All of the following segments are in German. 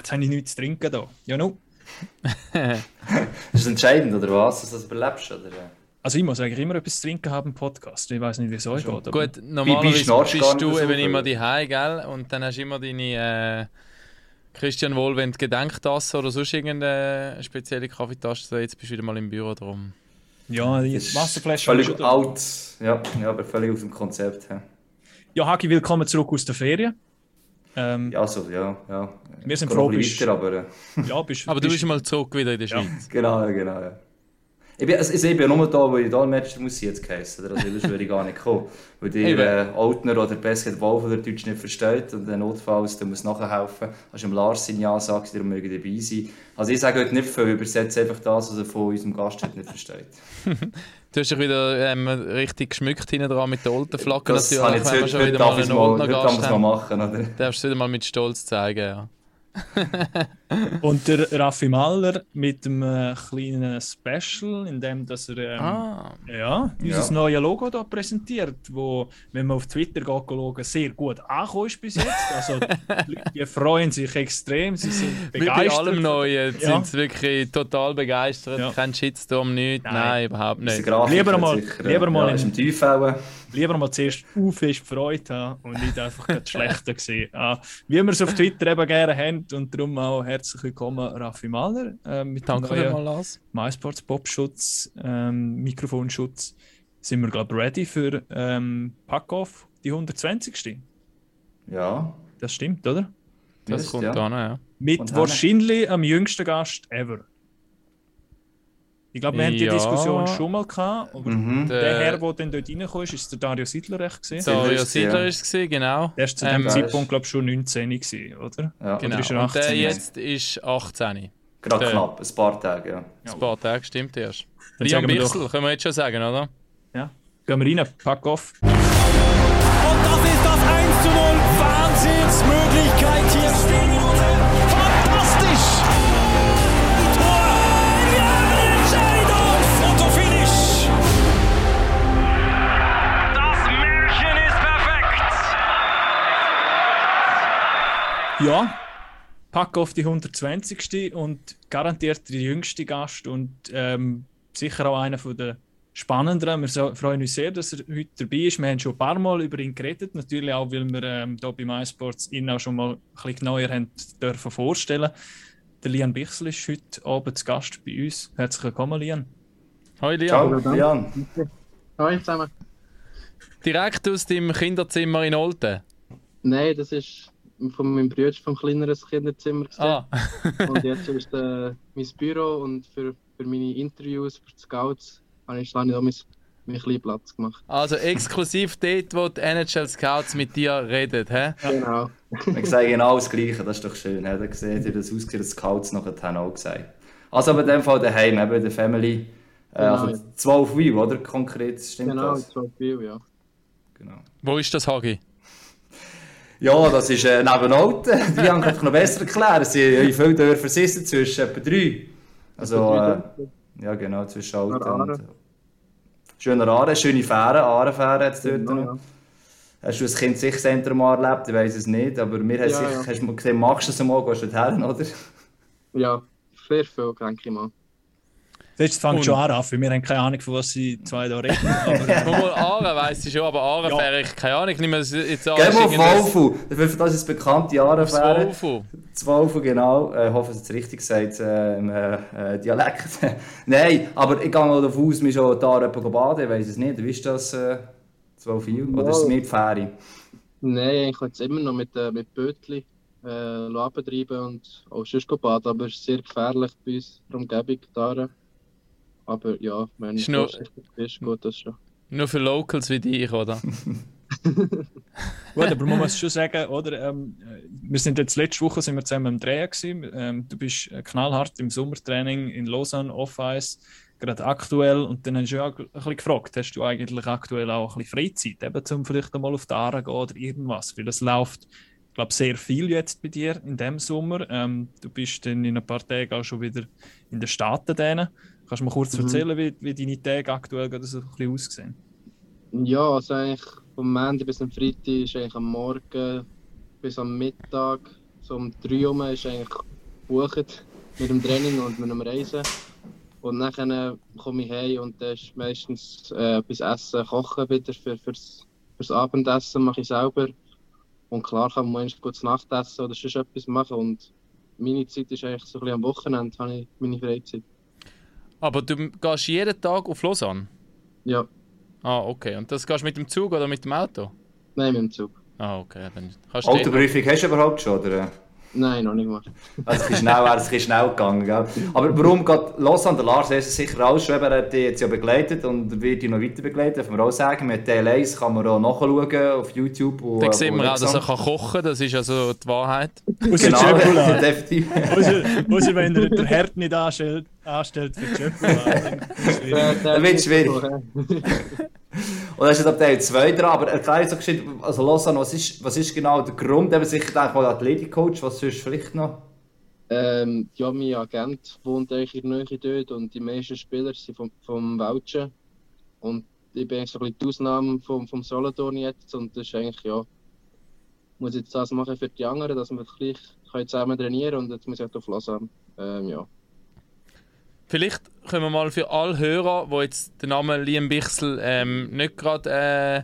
jetzt habe ich nichts zu trinken da. Ja, no. ist das entscheidend, oder was, dass du das überlebst? Oder? Also ich muss eigentlich immer etwas zu trinken haben im Podcast. Ich weiß nicht, wie es euch geht. Gut, normalerweise bist du eben immer die gell? Und dann hast du immer deine äh, Christian Wohlwend Gedenktasse oder sonst irgendeine spezielle Kaffeetasse. Jetzt bist du wieder mal im Büro drum. Ja, die Wasserflasche. Völlig alt, ja, ja, aber völlig aus dem Konzept. Ja, ja Hagi, willkommen zurück aus der Ferien. Ähm, ja, so, ja, ja. Wir sind froh, bist, weiter, aber, äh. ja, bist, aber du bist mal zurück wieder in der Schweiz. Ja, genau, genau, ja. Ich bin, also, ich bin ja nur da, wo ich Dolmetscher muss jetzt geheißen. Also sonst würde ich gar nicht kommen. Weil die äh, Altner oder Basketball von der Deutsch nicht versteht und dann notfalls der muss nachhelfen. Hast du dem Lars seine Ja sagst, der möge dabei sein. Also ich sage heute nicht viel, übersetze einfach das, was er von unserem Gast nicht versteht. du hast dich wieder ähm, richtig geschmückt hinten dran mit der alten Flagge. Das natürlich, habe ich jetzt heute, heute, heute, darf mal machen. Oder? Darfst du wieder mal mit Stolz zeigen, ja. und der Raffi Maller mit einem äh, kleinen Special, in dem dass er ähm, ah. ja, unser ja. neues Logo da präsentiert, wo, wenn man auf Twitter geht, schauen, sehr gut angekommen ist bis jetzt. Also die freuen sich extrem, sie sind begeistert. Bei allem Neuen ja. sind sie wirklich total begeistert. Ja. Kein Shitstorm, nichts, nein. nein, überhaupt nicht. Lieber mal, sicher, lieber mal ja, in, im Tiefhauen lieber mal zuerst u fest Freude haben und nicht einfach das Schlechte sehen. Ah, wie wir es auf Twitter eben gerne haben und darum auch herzlich willkommen Raffi Mahler äh, mit Danke vielmals. MySports Popschutz, ähm, Mikrofonschutz. Sind wir glaube ready für ähm, Packoff, die 120. Ja. Das stimmt, oder? Das, das kommt ja. an, ja. Mit wahrscheinlich am jüngsten Gast ever. Ich glaube, wir haben die Diskussion schon mal gehabt, aber mhm. der, Herr, der dann dort reingekommen ist, ist der Dario Siedler recht gesehen. Dario Siedler ist es, genau. Der war zu dem ähm, Zeitpunkt, glaube ich, schon 19 gewesen, oder? Ja. Genau. Oder ist er 18? Und der jetzt ist 18. Gerade knapp, ein paar Tage, ja. Ein paar Tage, stimmt erst. Liam Bichsel, können wir jetzt schon sagen, oder? Ja. Gehen wir rein, pack off. Und das ist das 1 zu 0. Wahnsinnsmöglichkeit Ja, pack auf die 120. und garantiert der jüngste Gast und ähm, sicher auch einer der spannenderen. Wir so, freuen uns sehr, dass er heute dabei ist. Wir haben schon ein paar Mal über ihn geredet, natürlich auch, weil wir ähm, hier bei MySports ihn auch schon mal ein bisschen genauer haben dürfen vorstellen. Der Lian Bichsel ist heute Abend zu Gast bei uns. Herzlich willkommen, Lian. Hallo Lian. Ciao, Lian. Hallo zusammen. Direkt aus dem Kinderzimmer in Olten? Nein, das ist von meinem Bruder vom kleineren Kinderzimmer gesehen. Ah. und jetzt ist äh, mein Büro und für, für meine Interviews, für die Scouts, habe ich, habe ich da mein, mein kleinen Platz gemacht. Also exklusiv dort, wo die NHL Scouts mit dir reden, hä? Genau. Wir sagen genau das Gleiche, das ist doch schön. He? Da seht ihr das ausgesehen, dass die Scouts nachher auch gesagt Also aber in dem Fall daheim, eben der Family. Äh, genau, also 12 View, oder? Konkret, stimmt genau, das? Genau, 12 View, ja. Genau. Wo ist das, Hagi? Ja, das ist äh, neben Alten. Die haben es noch besser erklären. Sie haben viele Dörfer sitzen zwischen etwa drei. Also, äh, ja genau, zwischen Alten und... Schöner Aare, schöne Fähre, Aarenfähre hat es dort genau, noch. Hast du als Kind sicher Center mal erlebt? Ich weiß es nicht, aber mir ja, sicher, ja. hast du mal gesehen, machst du es mal, gehst du dorthin, oder? Ja, sehr viel, denke ich mal. Jetzt fängt schon an, Raffi. Wir haben keine Ahnung, von was sie zwei da reden. Aber Aare weiss ich schon, aber Aare ja. ich keine Ahnung. Ich nehme jetzt an, Geh mal Wolfu. Das ist bekannte Aare-Fähre. Wolfu. Zwölfu, genau. Ich hoffe, dass es richtig sagt äh, im äh, Dialekt. Nein, aber ich gehe mal davon aus, wir schon da baden. Ich weiß es nicht. Wie ist das? Äh, 12 Oder ist es mit Fähre? Nein, ich kann jetzt immer noch mit, äh, mit Bötli äh, abtreiben und auch sonst baden. Aber es ist sehr gefährlich bei uns in der Umgebung. Da. Aber ja, wenn nur, bist, geht das schon. Nur für Locals wie dich, oder? Gut, aber man muss schon sagen, oder? Ähm, wir sind jetzt letzte Woche sind wir zusammen im Drehen gewesen. Ähm, du bist äh, knallhart im Sommertraining in Lausanne, Off-Ice, gerade aktuell. Und dann hast du ja auch ein bisschen gefragt, hast du eigentlich aktuell auch ein bisschen Freizeit, eben, um vielleicht einmal auf die Aare gehen oder irgendwas? Weil es läuft, ich glaube, sehr viel jetzt bei dir in dem Sommer. Ähm, du bist dann in ein paar Tagen auch schon wieder in den Staaten. Denen. Kannst du mal kurz mhm. erzählen, wie, wie deine Tage aktuell gerade so ein bisschen aussehen? Ja, also eigentlich vom Montag bis am Freitag ist eigentlich am Morgen bis am Mittag, so um 3 Uhr ist eigentlich gebucht mit dem Training und mit dem Reisen. Und dann komme ich heim und dann ist meistens äh, etwas Essen, Kochen wieder für, fürs, fürs Abendessen mache ich selber. Und klar kann man manchmal gut Nachtessen oder sonst etwas machen. Und meine Zeit ist eigentlich so ein bisschen am Wochenende, habe ich meine Freizeit. Aber du gehst jeden Tag auf Lausanne? Ja. Ah, okay. Und das gehst du mit dem Zug oder mit dem Auto? Nein, mit dem Zug. Ah, okay. Dann Autoprüfung hast du überhaupt schon, oder? Nein, noch nicht mal. Also es ist schnell, es ist schnell gegangen, gell? Aber warum geht Lausanne? Der Lars ist sicher auch schon, er hat dich jetzt ja begleitet und wird dich noch weiter begleiten, darf man auch sagen. Mit DL1 kann man auch nachschauen auf YouTube. Und, da sieht man auch, dass er kann kochen kann, das ist also die Wahrheit. genau, definitiv. Außer wenn er den Herd nicht anstellt, anstellt für Jöppel. dann wird es schwierig. Und dann ist ab Teil 2 dran, aber erklär so gescheit, also Lausanne, was ist, was ist genau der Grund? Eben sicher denke mal Athletikcoach, was sonst vielleicht noch? Ähm, ja, mein Agent wohnt eigentlich in der Nähe dort und die meisten Spieler sind vom, vom Vouchen. Und ich bin eigentlich so ein bisschen die Ausnahme vom, vom Solothurn jetzt und das ist eigentlich, ja, muss jetzt das machen für die anderen, dass wir gleich zusammen trainieren und jetzt muss ich auch auf Lausanne, ähm, ja. Vielleicht können wir mal für alle Hörer, die jetzt den Namen Liam Bichsel ähm, nicht gerade äh,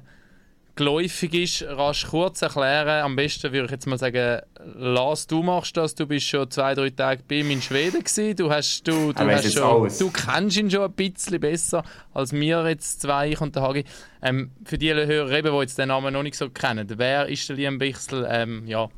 geläufig ist, rasch kurz erklären. Am besten würde ich jetzt mal sagen, Lars, du machst das. Du bist schon zwei, drei Tage bei ihm in Schweden gewesen. Du, hast, du, du, hast schon, du kennst ihn schon ein bisschen besser als wir jetzt zwei, ich und der Hagi. Ähm, für die Hörer, eben, die jetzt den Namen noch nicht so kennen, wer ist der Liam Bichsel? Ähm, ja.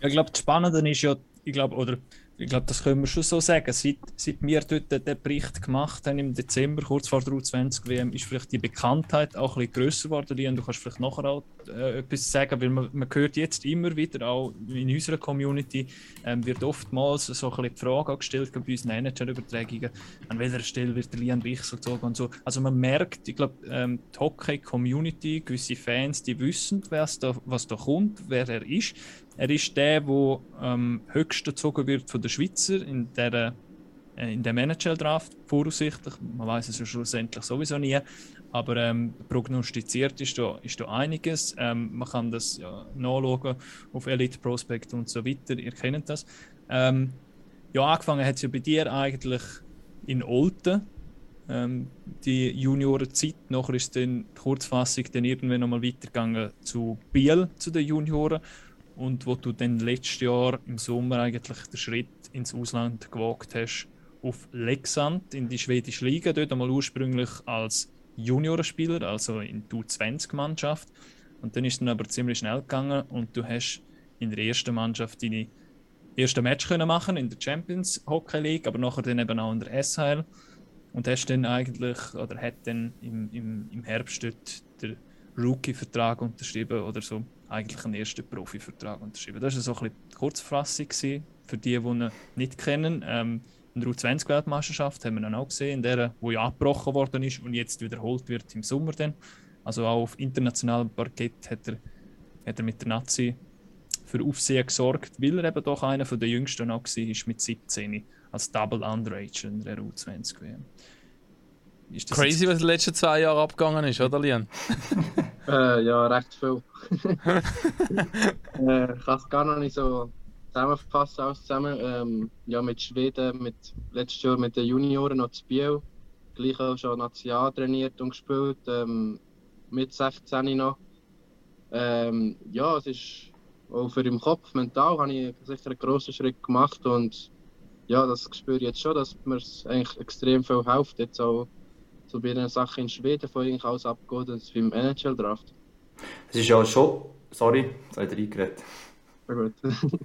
Ich glaube, das Spannende ist ja, ich glaube, oder ich glaube, das können wir schon so sagen. Seit, seit wir dort den Bericht gemacht haben im Dezember, kurz vor der U20 WM, ist vielleicht die Bekanntheit auch ein bisschen grösser geworden. Lian, du kannst vielleicht nachher auch äh, etwas sagen, weil man, man hört jetzt immer wieder, auch in unserer Community, ähm, wird oftmals so ein bisschen die Frage gestellt bei unseren NHL-Übertragungen, an welcher Stelle wird der Lian Wichsel gezogen und so. Also man merkt, ich glaube, ähm, die Hockey-Community, gewisse Fans, die wissen, was da, was da kommt, wer er ist. Er ist der, der ähm, höchst gezogen wird von den Schweizer in der äh, in dem NHL-Draft, voraussichtlich. Man weiß es ja schlussendlich sowieso nie. Aber ähm, prognostiziert ist da, ist da einiges. Ähm, man kann das ja nachschauen auf Elite Prospect und so weiter. Ihr kennt das. Ähm, ja, angefangen hat es ja bei dir eigentlich in Olten. Ähm, die Juniorenzeit. Nachher ist dann die Kurzfassung dann irgendwann nochmal weitergegangen zu Biel, zu den Junioren und wo du dann letztes Jahr im Sommer eigentlich den Schritt ins Ausland gewagt hast auf Leksand in die schwedische Liga, dort einmal ursprünglich als Juniorenspieler, also in die U20-Mannschaft. Und dann ist es aber ziemlich schnell gegangen und du hast in der ersten Mannschaft deine erste Match können machen in der Champions Hockey League, aber nachher dann eben auch in der SHL und hast dann eigentlich oder hat dann im, im, im Herbst dort den Rookie-Vertrag unterschrieben oder so eigentlich einen ersten Profivertrag unterschrieben. Das war so ein bisschen die Kurzfassung für die, die ihn nicht kennen. Ähm, in der U20-Weltmeisterschaft haben wir dann auch gesehen, in der, wo ja abgebrochen worden ist und jetzt wiederholt wird im Sommer dann. Also auch auf internationalem Parkett hat er, hat er mit der Nazi für Aufsehen gesorgt, weil er eben doch einer der jüngsten auch war mit 17 als Double Underage in der U20 WM. Crazy, was in den letzten zwei Jahren abgegangen ist, oder Lian? äh, ja, recht viel. äh, ich kann es gar noch nicht so zusammenfassen, alles zusammen. Ähm, ja, mit Schweden, mit, letztes Jahr mit den Junioren noch zu Biel. Gleich auch schon National trainiert und gespielt, ähm, mit 16 noch. Ähm, ja, es ist auch für im Kopf, mental, habe ich sicher einen grossen Schritt gemacht und ja, das spüre ich jetzt schon, dass mir es eigentlich extrem viel hilft, jetzt auch so bei einer Sache in Schweden von eigentlich alles abgeht als beim NHL-Draft. Es ist ja schon. Sorry, jetzt habe ich reingeredet. Sehr gut.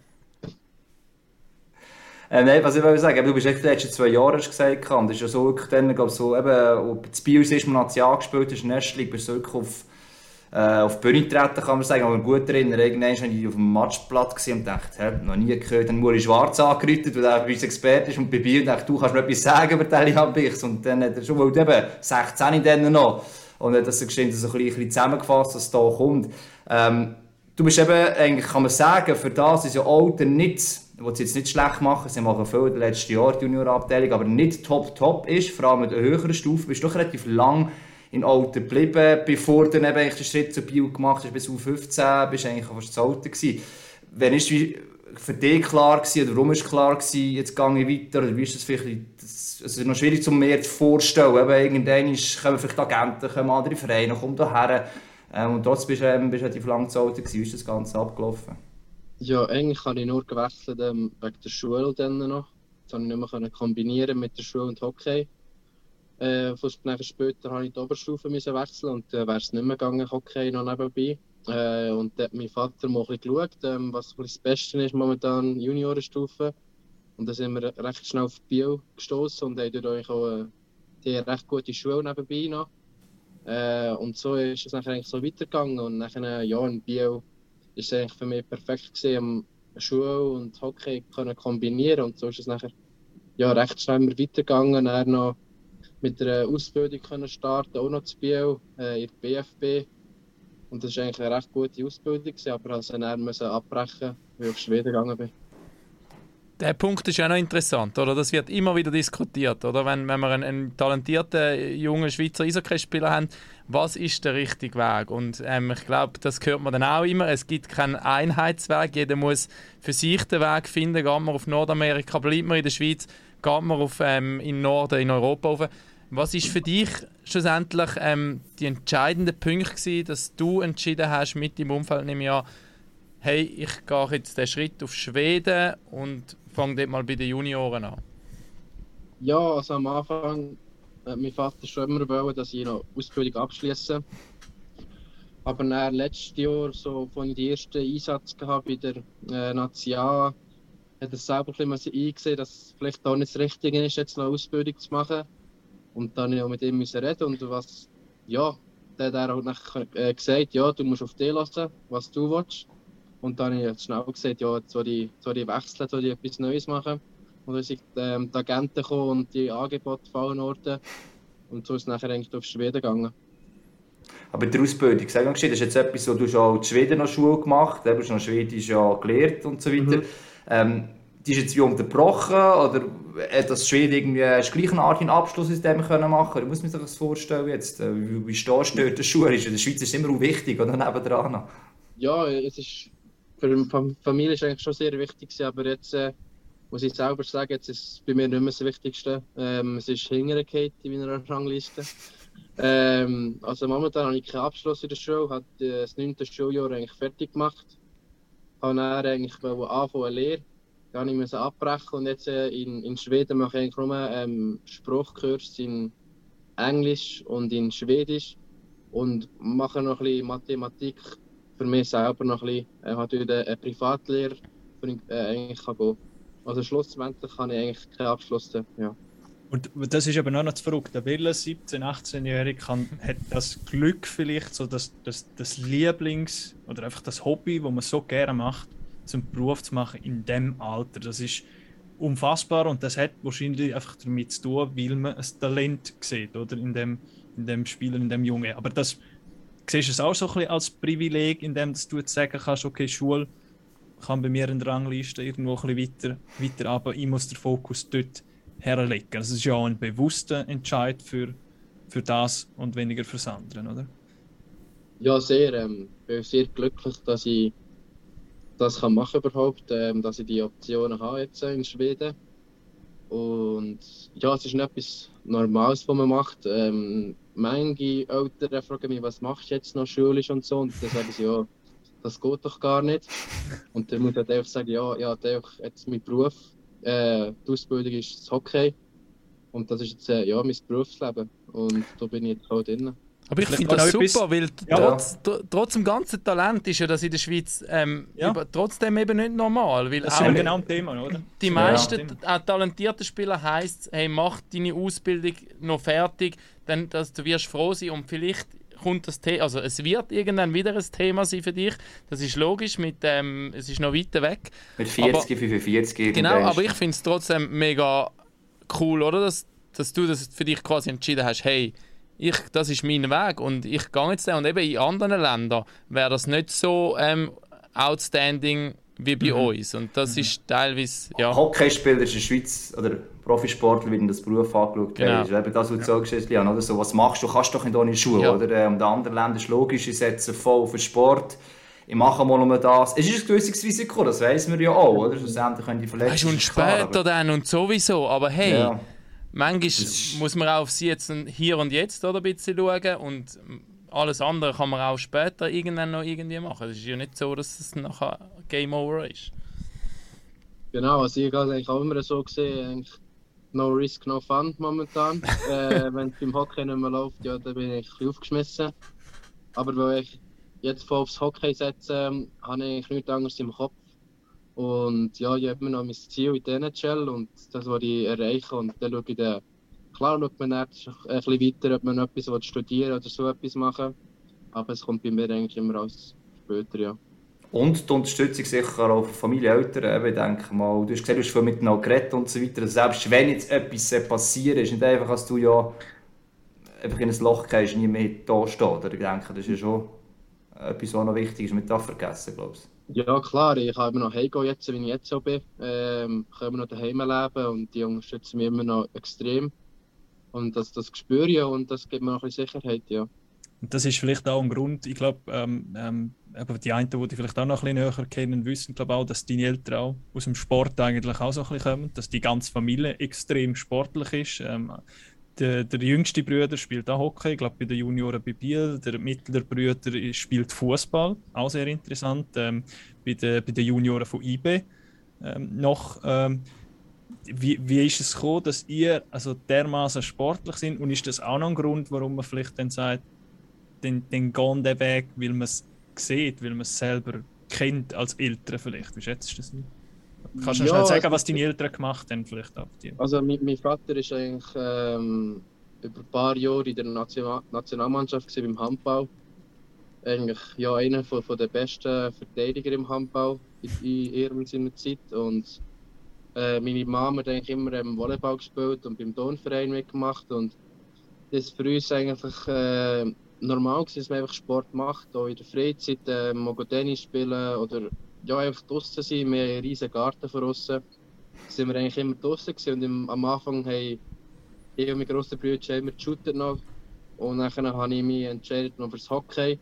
äh, nein, was ich will sagen, du bist echt die letzten zwei Jahre hast gesagt, und das ist ja so wirklich dann, glaube so eben, ob das Bios ist, man National gespielt hast, in der Liga, bist du wirklich auf, äh, auf die Bühne getreten, kann man sagen, aber gut erinnern, irgendwann war ich auf dem Matchblatt und dachte, hä, noch nie gehört, dann Muri Schwarz angerufen, weil er bei uns Experte ist, und bei Biel dachte, du kannst mir etwas sagen über Delian Bichs, und dann hat er schon, weil eben 16 dann noch, und hat das so ein bisschen, ein bisschen zusammengefasst, was da kommt. Ähm, du bist eben, eigentlich kann man sagen, für das ist ja Alter nicht, ich will es jetzt nicht schlecht machen, sie machen viel letzten Jahren die Juniorabteilung, aber nicht top-top ist, vor allem mit der höheren Stufe, bist du doch relativ lang in Alter geblieben, bevor dann den Schritt zur Bio gemacht hast, bis U15, bist du eigentlich fast zu Alter gewesen. Wenn ist, für dich klar gewesen, oder warum ist klar gewesen, jetzt gehe ich weiter, oder wie ist das vielleicht, das, ist noch schwierig, um mir zu vorstellen, eben, irgendwann kommen vielleicht Agenten, kommen andere Vereine, kommen daher, ähm, und trotzdem bist du ähm, relativ lang zu Alter wie ist das Ganze abgelaufen? Ja, eigentlich habe ich nur gewechselt ähm, wegen der Schule dann noch. Das konnte ich nicht mehr kombinieren mit der Schule und Hockey. Äh, später habe ich die Oberstufe müssen wechseln und dann äh, wäre es nicht mehr gegangen, Hockey noch nebenbei. Äh, und da hat mein Vater mal ein bisschen geschaut, ähm, was das Beste ist momentan Juniorenstufe. Und dann sind wir recht schnell auf Bio gestoßen und haben dort auch äh, die recht gute Schule nebenbei noch. Äh, und so ist es nachher eigentlich so weitergegangen und nachher, ja, in Bio ist es eigentlich für mich perfekt gewesen, Schule und Hockey können kombinieren und so ist es nachher ja, recht schnell weitergegangen. Dann noch mit einer Ausbildung können starten, auch noch zu Bio, äh, in der BFB. Und das war eigentlich eine recht gute Ausbildung, aber ich musste abbrechen, weil ich auf Schweden gegangen bin. Der Punkt ist ja noch interessant, oder? Das wird immer wieder diskutiert, oder? Wenn, wenn wir einen, einen talentierten jungen Schweizer Eishockeyspieler haben, was ist der richtige Weg? Und ähm, ich glaube, das hört man dann auch immer. Es gibt keinen Einheitsweg. Jeder muss für sich den Weg finden. Geht man auf Nordamerika, bleibt man in der Schweiz, geht man auf, ähm, in Norden, in Europa rauf. Was ist für dich schlussendlich ähm, die entscheidende Punkt gewesen, dass du entschieden hast mit deinem Umfeld im Jahr, hey, ich gehe jetzt den Schritt auf Schweden und fange dort mal bei den Junioren an? Ja, also am Anfang hat mein Vater schon immer wollen, dass ich noch Ausbildung abschließe. Aber dann letztes Jahr, so, als ich den ersten Einsatz gehabt bei der äh, Natia, hat er selber ein bisschen eingesehen, dass es vielleicht auch nicht das Richtige ist, jetzt noch Ausbildung zu machen. Und dann auch mit ihm reden und was, ja, der hat auch nachher äh, gesagt, ja, du musst auf dich lassen, was du willst. Und dann habe ich schnell gesagt, ja, jetzt soll ich, soll ich wechseln, soll ich etwas Neues machen. Und dann sind ähm, die Agenten gekommen und die Angebote fallen worden. Und so ist es nachher eigentlich auf Schweden gegangen. Aber die Ausbildung, sag mal, das ist jetzt etwas, wo du schon in Schweden noch Schule gemacht hast, du hast noch Schwedisch ja gelernt und so weiter. Mhm. Ähm, die ist jetzt wie unterbrochen oder hat das Schweden irgendwie eine gleiche Art einen Abschluss aus dem können machen? Oder muss sich das vorstellen jetzt? Äh, wie, wie stehst du dort Schule? In der Schweiz ist es immer auch wichtig, oder nebendran? Ja, es ist für die Familie ist eigentlich schon sehr wichtig, aber jetzt äh, muss ich selber sagen, jetzt ist es bei mir nicht mehr das Wichtigste. Ähm, es ist hintergefallen in meiner Rangliste. Ähm, also momentan habe ich keinen Abschluss in der Schule, habe das 9. Schuljahr eigentlich fertig gemacht. Habe dann eigentlich anfangen eine Lehre, dann musste ich abbrechen und jetzt äh, in, in Schweden mache ich eigentlich nur ähm, Spruchkurs in Englisch und in Schwedisch und mache noch ein bisschen Mathematik für mich selber noch ein bisschen, äh, habe dort eine Privatlehre, wo ich äh, eigentlich kann gehen Also schlussendlich habe ich eigentlich keinen Abschluss. Ja. Und das ist aber noch zu verrückt. Der Wille, 17-, 18-Jährige, hat das Glück vielleicht, so das, das, das Lieblings- oder einfach das Hobby, das man so gerne macht, zum Beruf zu machen in dem Alter. Das ist unfassbar und das hat wahrscheinlich einfach damit zu tun, weil man ein Talent sieht, oder? In dem, in dem Spieler, in dem Junge. Aber das siehst du es auch so ein bisschen als Privileg, indem du jetzt sagen kannst, okay, Schule kann bei mir in der Rangliste irgendwo ein bisschen weiter, aber ich muss den Fokus dort herlegen. Das ist ja auch ein bewusster Entscheid für, für das und weniger für das andere, oder? Ja, sehr. Ähm, ich bin sehr glücklich, dass ich das kann machen überhaupt, ähm, dass ich die Optionen habe jetzt in Schweden. Und ja, es ist nicht etwas Normales, was man macht. Ähm, manche Eltern fragen mich, was machst du jetzt noch schulisch und so. Und dann sagen sie, ja, das geht doch gar nicht. Und dann muss ich einfach sagen, ja, ja, jetzt mein Beruf, äh, die Ausbildung ist das Hockey. Und das ist jetzt äh, ja, mein Berufsleben. Und da bin ich jetzt auch drin. Aber ich finde das super, weil ja. trotz, trotz dem ganzen Talent ist ja das in der Schweiz ähm, ja. über, trotzdem eben nicht normal. Weil das ist genau ein Thema, oder? Die meisten ja. talentierten Spieler heisst, hey, mach deine Ausbildung noch fertig, dann dass du wirst froh sein und vielleicht kommt das Thema, also es wird irgendwann wieder ein Thema sein für dich. Das ist logisch, mit, ähm, es ist noch weiter weg. Mit 40, aber, 45. Genau, aber ich finde es trotzdem mega cool, oder? Dass, dass du das für dich quasi entschieden hast, hey, ich, das ist mein Weg und ich gehe jetzt da. Und eben in anderen Ländern wäre das nicht so ähm, outstanding wie bei mhm. uns. Und das mhm. ist teilweise. Ja. Hockeyspieler ist in der Schweiz oder Profisportler werden das Beruf angeschaut. Genau. ist eben das, was du ja. sagst, Lian, oder? So, was machst du? Du kannst doch in deine Schule, ja. oder? Und ähm, in anderen Ländern ist logisch, ich setze voll auf den Sport. ich mache mal nur das. Es ist ein gewisses Risiko, das weiß man ja auch, oder? Schlussendlich können die Verletzungen... Weißt, und später klar, dann und sowieso, aber hey... Ja. Manchmal muss man auch auf sie jetzt hier und jetzt oder, ein bisschen schauen und alles andere kann man auch später irgendwann noch irgendwie machen. Es ist ja nicht so, dass es nachher Game Over ist. Genau, also ich habe es eigentlich auch immer so gesehen, no risk, no fun momentan. äh, wenn es beim Hockey nicht mehr läuft, ja, dann bin ich ein bisschen aufgeschmissen. Aber weil ich jetzt voll aufs Hockey setze, habe ich nichts anderes im Kopf. Und ja, ich habe immer noch mein Ziel in der NHL und das will ich erreichen. Und dann schaue ich dann, klar schaut man dann ein bisschen weiter, ob man etwas studieren oder so etwas machen Aber es kommt bei mir eigentlich immer als später, ja. Und die Unterstützung sicher auch von Familie, Eltern. Ich denke mal, du hast gesehen, du hast viel miteinander geredet und so weiter. Selbst wenn jetzt etwas passiert, ist nicht einfach, dass du ja einfach in ein Loch gehst und nie mehr da steht. Ich denke, das ist ja schon etwas, was noch wichtig ist, mit vergessen, glaube ich. Ja, klar. Ich kann immer noch heimgehen, jetzt, wie ich jetzt so bin. Ähm, ich kann immer noch daheim leben und die unterstützen mich immer noch extrem. Und das, das spüre ich und das gibt mir noch ein bisschen Sicherheit, ja. Und das ist vielleicht auch ein Grund, ich glaube, ähm, ähm, die einen, die, die vielleicht auch noch ein bisschen näher kennen, wissen glaube auch, dass deine Eltern auch aus dem Sport eigentlich auch so ein bisschen kommen, dass die ganze Familie extrem sportlich ist. Ähm, der, der, jüngste Bruder spielt auch Hockey, ich glaube bei den Junioren bei Biel. Der mittlere Bruder spielt Fußball, auch sehr interessant. Ähm, bei, den, bei den Junioren von IB ähm, noch. Ähm, wie, wie ist es gekommen, dass ihr also dermaßen sportlich sind und ist das auch noch ein Grund, warum man vielleicht dann sagt, den, den gehen den Weg, weil man es sieht, weil man es selber kennt als Eltern vielleicht. Wie schätzt du das? Kannst du ja, schnell sagen, also was deine Eltern gemacht haben vielleicht ab dir? Also mein, mein Vater ist eigentlich ähm, über ein paar Jahre in der National Nationalmannschaft beim Handball. Eigentlich ja, einer von, von der besten Verteidiger im Handball in, in ihrer Zeit. Und äh, meine Mama hat eigentlich immer im Volleyball gespielt und beim Tonverein mitgemacht. Und das ist für uns eigentlich äh, normal gewesen, dass man einfach Sport macht, auch in der Freizeit, äh, Tennis spielen oder ja, einfach draußen sein. Wir haben einen riesigen Garten von draußen. sind wir eigentlich immer draußen und im, am Anfang haben ich und mein grosser Bruder immer geshootet noch und dann habe ich mich entschieden noch fürs Hockey.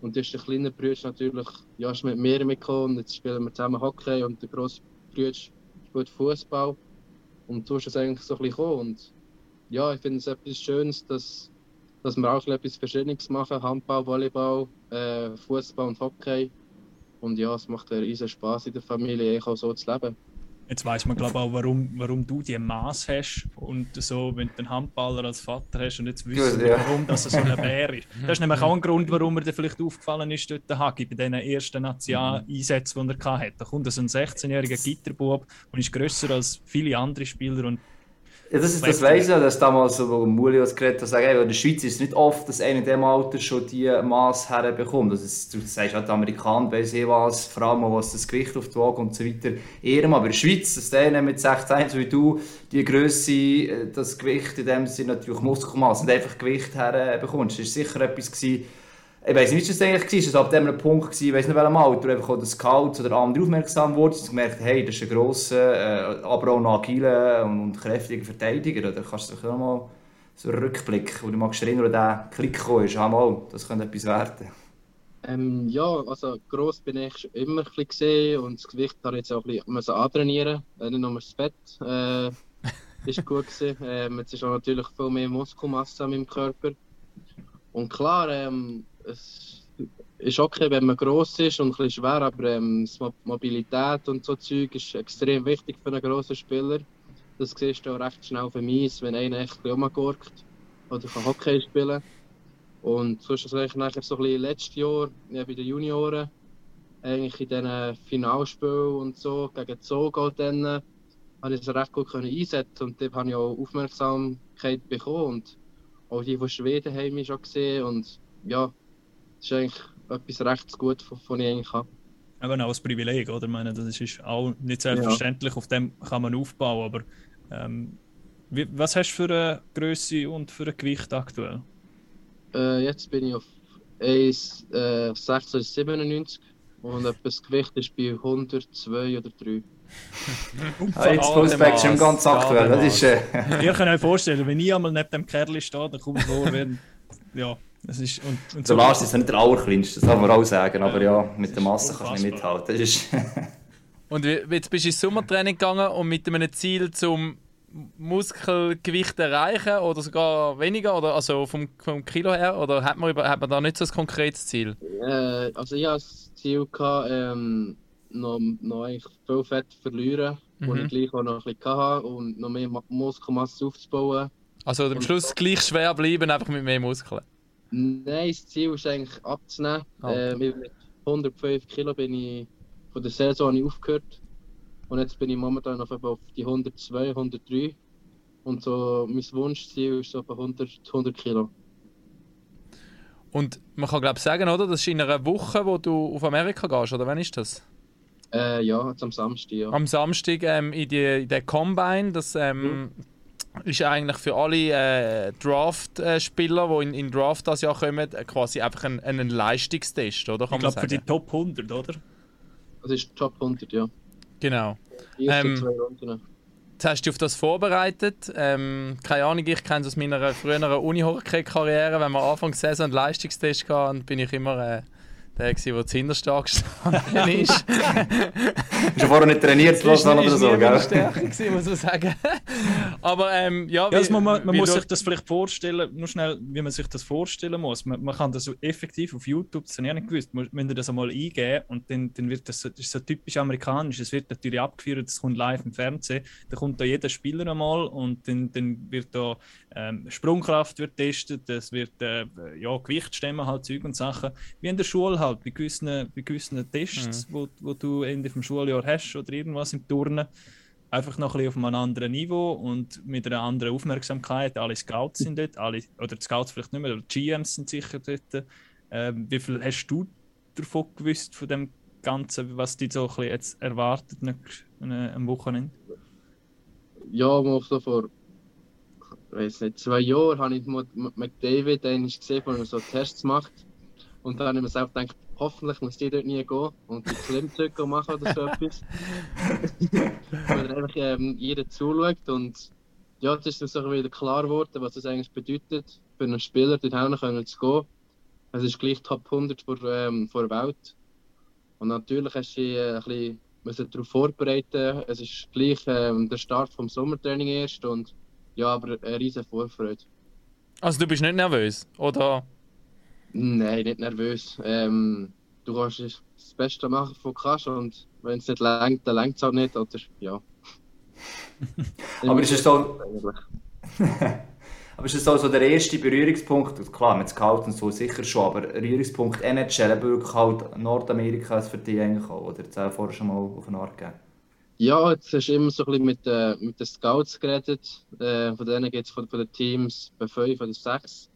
Und dann ist der kleine Bruder natürlich ja, ist mit mir mitgekommen und jetzt spielen wir zusammen Hockey und der grosse Bruder spielt Fußball. Und so ist es eigentlich so ein bisschen gekommen. Und ja, ich finde es etwas Schönes, dass dass wir auch etwas Verschiedenes machen: Handball, Volleyball, äh, Fußball und Hockey. Und ja, es macht einen riesen Spaß in der Familie, auch so zu leben. Jetzt weiß man, glaube ich, auch, warum, warum du die Maß hast und so, wenn du einen Handballer als Vater hast und jetzt wissen, ja. warum das so ein Bär ist. Das ist nämlich auch ein Grund, warum mir vielleicht aufgefallen ist, dort der Hagi, bei diesen ersten National-Einsätzen, die er hatte. Da kommt so ein 16-jähriger Gitterbub und ist grösser als viele andere Spieler und ja, das, ist, das weiss ich dass damals, so, wo Muli was geredet hat, sagen, in der Schweiz ist es nicht oft, dass einer in diesem Alter schon diese Maß herbekommt. Also, du sagst auch, die Amerikaner weiss eh was, vor allem was das Gewicht auf die Waage und so weiter ehren. Aber in der Schweiz, dass der mit 16, so wie du, die Größe, äh, das Gewicht in dem Sinne natürlich Muskelmaß und einfach Gewicht herbekommst, das war sicher etwas gewesen, ich weiß nicht, wie das eigentlich war. Es war ab dem Punkt, gewesen, ich weiß nicht welchem Alter, einfach auch der Scouts oder andere aufmerksam wurden und gemerkt, hey, das ist ein grosser, äh, aber auch ein agiler und kräftiger Verteidiger. Oder kannst du dich nochmal so einen Rückblick, wo du magst erinnern, wo der Klick gekommen ist, ah, mal, das könnte etwas werden. Ähm, ja, also gross bin ich schon immer ein bisschen und das Gewicht habe ich jetzt auch ein bisschen antrainieren, äh, nicht nur das Fett. Äh, ist gut gewesen. Ähm, jetzt ist auch natürlich viel mehr Muskelmasse an meinem Körper. Und klar, ähm, es ist okay, wenn man gross ist und ein schwer, aber ähm, Mobilität und so Zeug ist extrem wichtig für einen grossen Spieler. Das siehst du auch recht schnell dem Eis, wenn einer echt rumgurkt oder kann Hockey spielen Und so ist es eigentlich nachher so ein bisschen letztes Jahr ja, bei den Junioren, eigentlich in diesen Finalspielen und so, gegen Zog auch dann, habe ich es recht gut können einsetzen und dort habe ich auch Aufmerksamkeit bekommen und auch die von Schweden haben mich schon gesehen und ja, das ist eigentlich etwas recht gut, von ich eigentlich habe. Eben auch ein Privileg, oder? Ich meine, das ist auch nicht selbstverständlich, ja. auf dem kann man aufbauen, aber ähm, wie, was hast du für eine Größe und für ein Gewicht aktuell? Äh, jetzt bin ich auf 1,96 äh, und das Gewicht ist bei 102 oder 3. ah, jetzt Fullback schon ganz aktuell. Das ist, äh... Ihr könnt euch vorstellen, wenn ich einmal neben dem Kerl stehe, dann kommt vor, wenn ja, Das ist, und, und der so Lars ist ja nicht der Allerkleinste, das kann man auch sagen, aber ja, mit der Masse kannst du nicht mithalten. und jetzt bist du ins Sommertraining gegangen und mit einem Ziel zum Muskelgewicht erreichen oder sogar weniger, oder also vom, vom Kilo her, oder hat man, hat man da nicht so ein konkretes Ziel? Äh, also ich hatte das Ziel, gehabt, ähm, noch, noch eigentlich viel Fett verlieren, mhm. wo ich gleich auch noch ein bisschen hatte und noch mehr Muskelmasse aufzubauen. Also am Schluss gleich schwer bleiben, einfach mit mehr Muskeln? Nein, das Ziel ist eigentlich abzunehmen. Oh. Äh, mit 105 Kilo bin ich von der Saison aufgehört. Und jetzt bin ich momentan auf, auf die 102, 103. Und so mein Wunschziel ist so bei 100, 100 Kilo. Und man kann glaube ich sagen, oder? Das ist in einer Woche, wo du auf Amerika gehst, oder wann ist das? Äh, ja, am Samstag, ja. Am Samstag ähm, in, die, in der Combine, das ähm, mhm ist eigentlich für alle äh, Draft-Spieler, die in, in Draft das Jahr kommen, quasi einfach ein, ein Leistungstest, oder? Kann ich glaube für die Top 100, oder? Das ist Top 100, ja. Genau. Ähm, Jetzt hast du dich auf das vorbereitet. Ähm, keine Ahnung, ich kenne es aus meiner früheren Uni-Hockey-Karriere. Wenn wir Anfang der Saison einen Leistungstest hatten, bin ich immer... Äh, der, der zuhinterst gestanden ist. Hast du vorher nicht trainiert, los oder so, gell? Stärke gewesen, muss man sagen. Aber ähm, ja, ja also man, man, muss sich das vielleicht vorstellen, nur schnell, wie man sich das vorstellen muss. Man, man kann das so effektiv auf YouTube, das habe ich nicht gewusst, wenn ihr das einmal eingeben und dann, dann wird das, das ist so typisch amerikanisch, es wird natürlich abgeführt, es kommt live im Fernsehen, da kommt da jeder Spieler einmal und dann, dann wird da ähm, Sprungkraft wird testet, es wird äh, ja, Gewichtsstämme halt, Zeug und Sachen, wie in der Schule halt halt bei gewissen, bei gewissen Tests, mhm. wo, wo du Ende vom Schuljahr hast oder irgendwas im Turnen, einfach noch ein bisschen auf einem anderen Niveau und mit einer anderen Aufmerksamkeit. Alle Scouts sind dort, alle, oder die Scouts vielleicht nicht mehr, aber die GMs sind sicher dort. Ähm, wie viel hast du davon gewusst, von dem Ganzen, was dich so ein bisschen jetzt erwartet am Wochenende? Ja, mal so vor ich weiß nicht, zwei Jahren habe ich mit McDavid gesehen, wo er so Tests macht. Und dann habe ich mir selbst gedacht, hoffentlich muss die dort nie gehen und die Klimmzüge machen oder so etwas. Weil einfach ähm, jeder zuschaut und ja, es ist so wieder klar geworden, was das eigentlich bedeutet, für einen Spieler dort hinten zu gehen. Es ist gleich Top 100 vor, ähm, vor der Welt. Und natürlich hast du dich äh, ein bisschen darauf vorbereiten. Es ist gleich ähm, der Start vom Sommertraining erst und ja, aber eine riesige Vorfreude. Also du bist nicht nervös, oder? Nein, nicht nervös. Ähm, du kannst das Beste machen, was du kannst und wenn es nicht längt, dann längt es auch nicht. Oder, ja. Aber ist es so... aber ist es so, so der erste Berührungspunkt, klar, mit Scout und so sicher schon, aber Berührungspunkt NHL, wirklich halt Nordamerika ist für dich eigentlich auch, oder? Jetzt auch vorher schon mal auf eine Art gegeben. Ja, jetzt hast du immer so ein bisschen mit, äh, mit den Scouts geredet. Äh, von denen geht es von, von den Teams bei fünf oder sechs.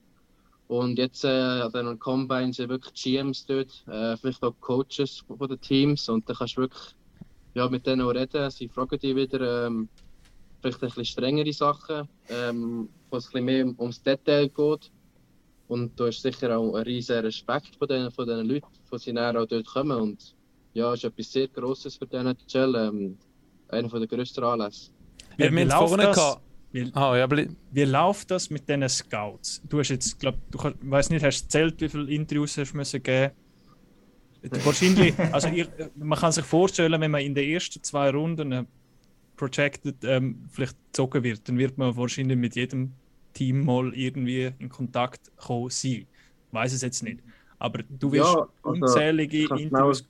Und jetzt äh, an den Combines sind wirklich GMs dort, äh, vielleicht auch Coaches von den Teams. Und da kannst du wirklich ja, mit denen auch reden. Sie fragen dich wieder ähm, vielleicht ein bisschen strengere Sachen, ähm, wo es ein bisschen mehr ums Detail geht. Und du hast sicher auch einen riesen Respekt von den, von den Leuten, die sie auch dort kommen. Und ja, es ist etwas sehr Grosses für den NHL. Ähm, einer der grössten Anlässe. Wir haben vorne gehabt wie, oh, ja, wie läuft das mit diesen Scouts? Du hast jetzt, glaube du weiß nicht, hast du zählt, wie viele Interviews hast du müssen geben? Wahrscheinlich, also ich, man kann sich vorstellen, wenn man in den ersten zwei Runden äh, projected ähm, vielleicht gezogen wird, dann wird man wahrscheinlich mit jedem Team mal irgendwie in Kontakt kommen sein. Ich weiß es jetzt nicht. Aber du wirst ja, also, unzählige Interviews.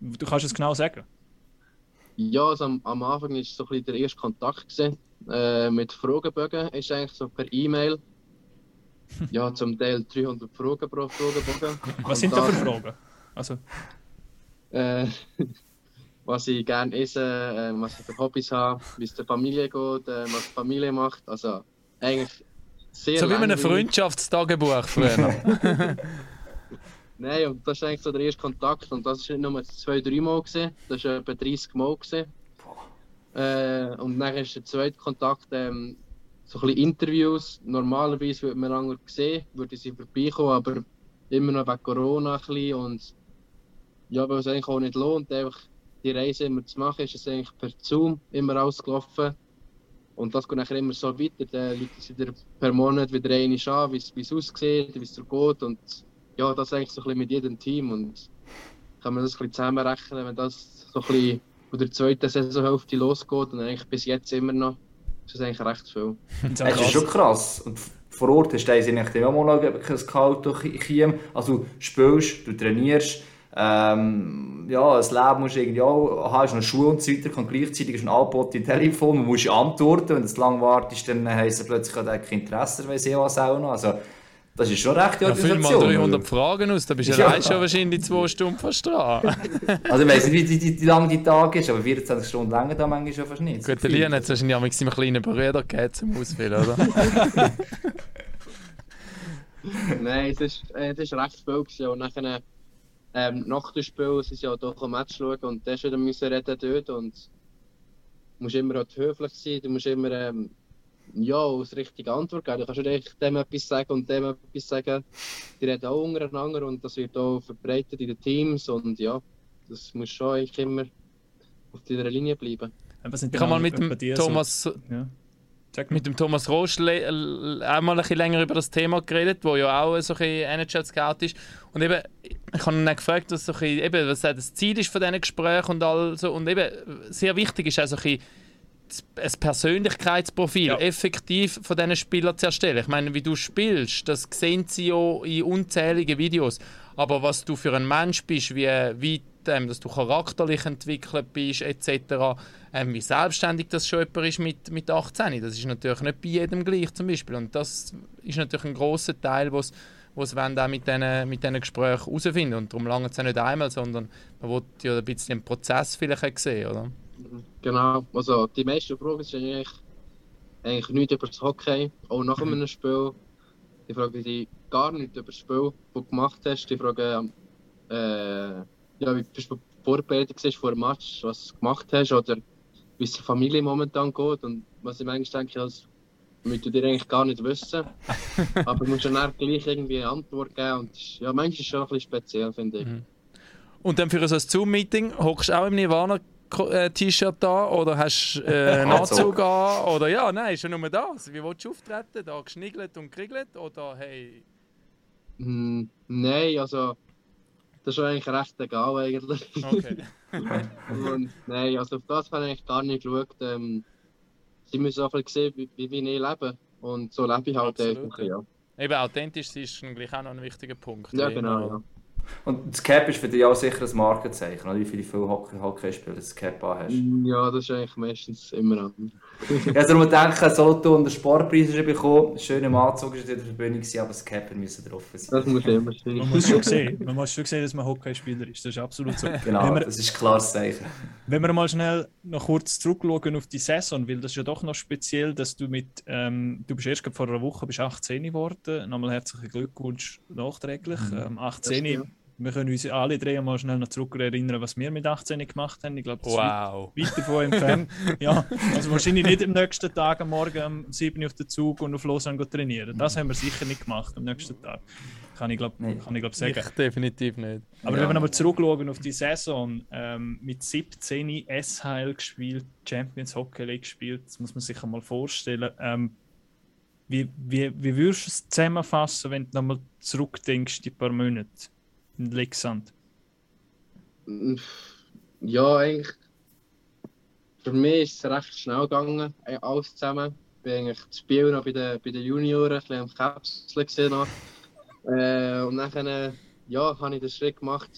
Genau, du kannst es genau sagen. Ja, also am, am Anfang war so ein bisschen der erste Kontakt. Gewesen äh, mit Fragebögen ist eigentlich so per E-Mail. Ja, zum Teil 300 Fragen pro Fragebogen. Was sind da für Fragen? Also. Äh, was ich gerne esse, äh, was ich für Hobbys habe, wie es der Familie geht, äh, was die Familie macht. Also eigentlich sehr So wie ein Freundschaftstagebuch früher. Nein, und das ist eigentlich so der erste Kontakt und das war nicht nur zwei, drei Mal, gewesen, das war etwa 30 Mal. Gewesen. Äh, und dann ist der zweite Kontakt ähm, so ein bisschen Interviews. Normalerweise würde man lange sehen, würde sie vorbeikommen, aber immer noch wegen Corona ein bisschen. Und ja, weil es eigentlich auch nicht lohnt, einfach die Reise immer zu machen, ist es eigentlich per Zoom immer ausgelaufen. Und das geht nachher immer so weiter. Dann liegt es wieder per Monat wieder einmal an, wie es aussieht, wie es geht. Und ja, das eigentlich so ein bisschen mit jedem Team. Und kann man das ein bisschen zusammenrechnen, wenn das so ein bisschen von der zweiten Saisonhälfte losgeht und eigentlich bis jetzt immer noch, ist das eigentlich recht viel. Das ist schon krass. Und vor Ort hast du eigentlich auch mal noch ein Gehalt durch Also du spielst, du trainierst, ähm, ja, das Leben musst du irgendwie auch, hast eine Schule und so weiter, und gleichzeitig ist ein Angebot Telefon, man muss antworten, wenn du zu lange wartest, dann heisst es plötzlich, ich kein Interesse, weiss ich was auch noch. Also, das ist schon recht die ja, füll mal 300 Fragen aus, da bist du ja. schon wahrscheinlich zwei Stunden fast dran. also ich weiss nicht, wie, wie, wie lang die Tag ist, aber 24 Stunden länger da manchmal schon fast nicht. Gut, der Lien hat es wahrscheinlich auch mit seinem kleinen Bruder gegeben zum Ausfüllen, oder? Nein, es ist, es ist recht viel und nachher ähm, nach dem Spiel sind sie ja doch ein Match schauen und dann schon müssen reden dort und du musst immer auch höflich sein, du musst immer ähm, ja, aus richtige Antwort geben. Du kannst nicht dem etwas sagen und dem etwas sagen. Die reden auch untereinander und das wird auch verbreitet in den Teams und ja, das muss schon eigentlich immer auf dieser Linie bleiben. Ich habe mal mit dem Thomas... So, ja. Mit dem Thomas Rost auch mal ein bisschen länger über das Thema geredet, wo ja auch so ein NHL-Scout ist. Und eben, ich habe ihn dann gefragt, was, so ein bisschen, eben, was das Ziel ist von diesen Gesprächen und all so. Und eben, sehr wichtig ist auch so ein bisschen ein Persönlichkeitsprofil ja. effektiv von diesen Spielern zu erstellen. Ich meine, wie du spielst, das sehen sie ja in unzähligen Videos. Aber was du für ein Mensch bist, wie weit ähm, dass du charakterlich entwickelt bist, etc., ähm, wie selbstständig das schon jemand ist mit, mit 18. Das ist natürlich nicht bei jedem gleich zum Beispiel. Und das ist natürlich ein großer Teil, was was wollen auch mit diesen mit Gesprächen herausfinden. Und darum lange es ja nicht einmal, sondern man will ja ein bisschen den Prozess vielleicht sehen, oder? Genau, also die meisten Fragen sind eigentlich, eigentlich nichts über das Hockey, auch nach mhm. einem Spiel. Die fragen dich gar nicht über das Spiel, das du gemacht hast. Die fragen, äh, ja, wie du vorbereitet warst vor dem Match, was du gemacht hast oder wie es der Familie momentan geht. Und was ich manchmal denke, als müsste dir eigentlich gar nicht wissen. Aber du musst dann gleich irgendwie eine Antwort geben. Und ja, manchmal ist es schon ein bisschen speziell, finde ich. Mhm. Und dann für so ein Zoom-Meeting hockst du auch im Nirvana T-Shirt da oder hast du äh, einen Anzug an? Oder ja, nein, ist ja nur das. Wie willst du auftreten? Da geschniggelt und kriegelt? Oder hey? Mm, nein, also das ist eigentlich recht egal eigentlich. Okay. und, nein, also auf das habe ich eigentlich gar nicht geschaut. Ähm, sie müssen einfach sehen, wie, wie wir leben. Und so lebe ich halt einfach, ja. Eben authentisch ist gleich auch noch ein wichtiger Punkt. Ja, genau. Ja. Und das Cap ist für dich auch sicher ein Markenzeichen, oder? wie viele viele Hockey, Hockey spielen das Cap an hast. Ja, das ist eigentlich meistens immer an. ja, also man denken, Solothurn und der Sportpreis ist bekommen, schön im Anzug ist in der Verbindung, aber das Cap müssen drauf sein. Das muss immer sein. Man muss schon sehen, man muss schon sehen, dass man Hockeyspieler ist, das ist absolut so. Genau, wir, das ist ein klares Zeichen. Wenn wir mal schnell noch kurz zurückschauen auf die Saison, weil das ist ja doch noch speziell, dass du mit, ähm, du bist erst vor einer Woche bist 18 geworden, nochmal herzlichen Glückwunsch nachträglich, mhm. ähm, 18 wir können uns alle drei mal schnell noch zurück erinnern, was wir mit 18 gemacht haben. Ich glaube, das wow. ist weit davon entfernt. ja, also wahrscheinlich nicht am nächsten Tag am Morgen um 7 Uhr auf den Zug und auf Lausanne trainieren. Das haben wir sicher nicht gemacht am nächsten Tag. Kann ich glaube nee. glaub, sagen. Ich definitiv nicht. Aber ja. wenn wir aber zurückschauen auf die Saison, ähm, mit 17 SHL gespielt, Champions Hockey League gespielt, das muss man sich einmal vorstellen. Ähm, wie, wie, wie würdest du es zusammenfassen, wenn du nochmal zurückdenkst, die paar Monate? Ja, eigentlich. Für mich ist es recht schnell gegangen, alles zusammen. Ich bin eigentlich das Spiel noch bei den, bei den Junioren, ein bisschen am gesehen. Äh, und dann äh, ja, habe ich den Schritt gemacht.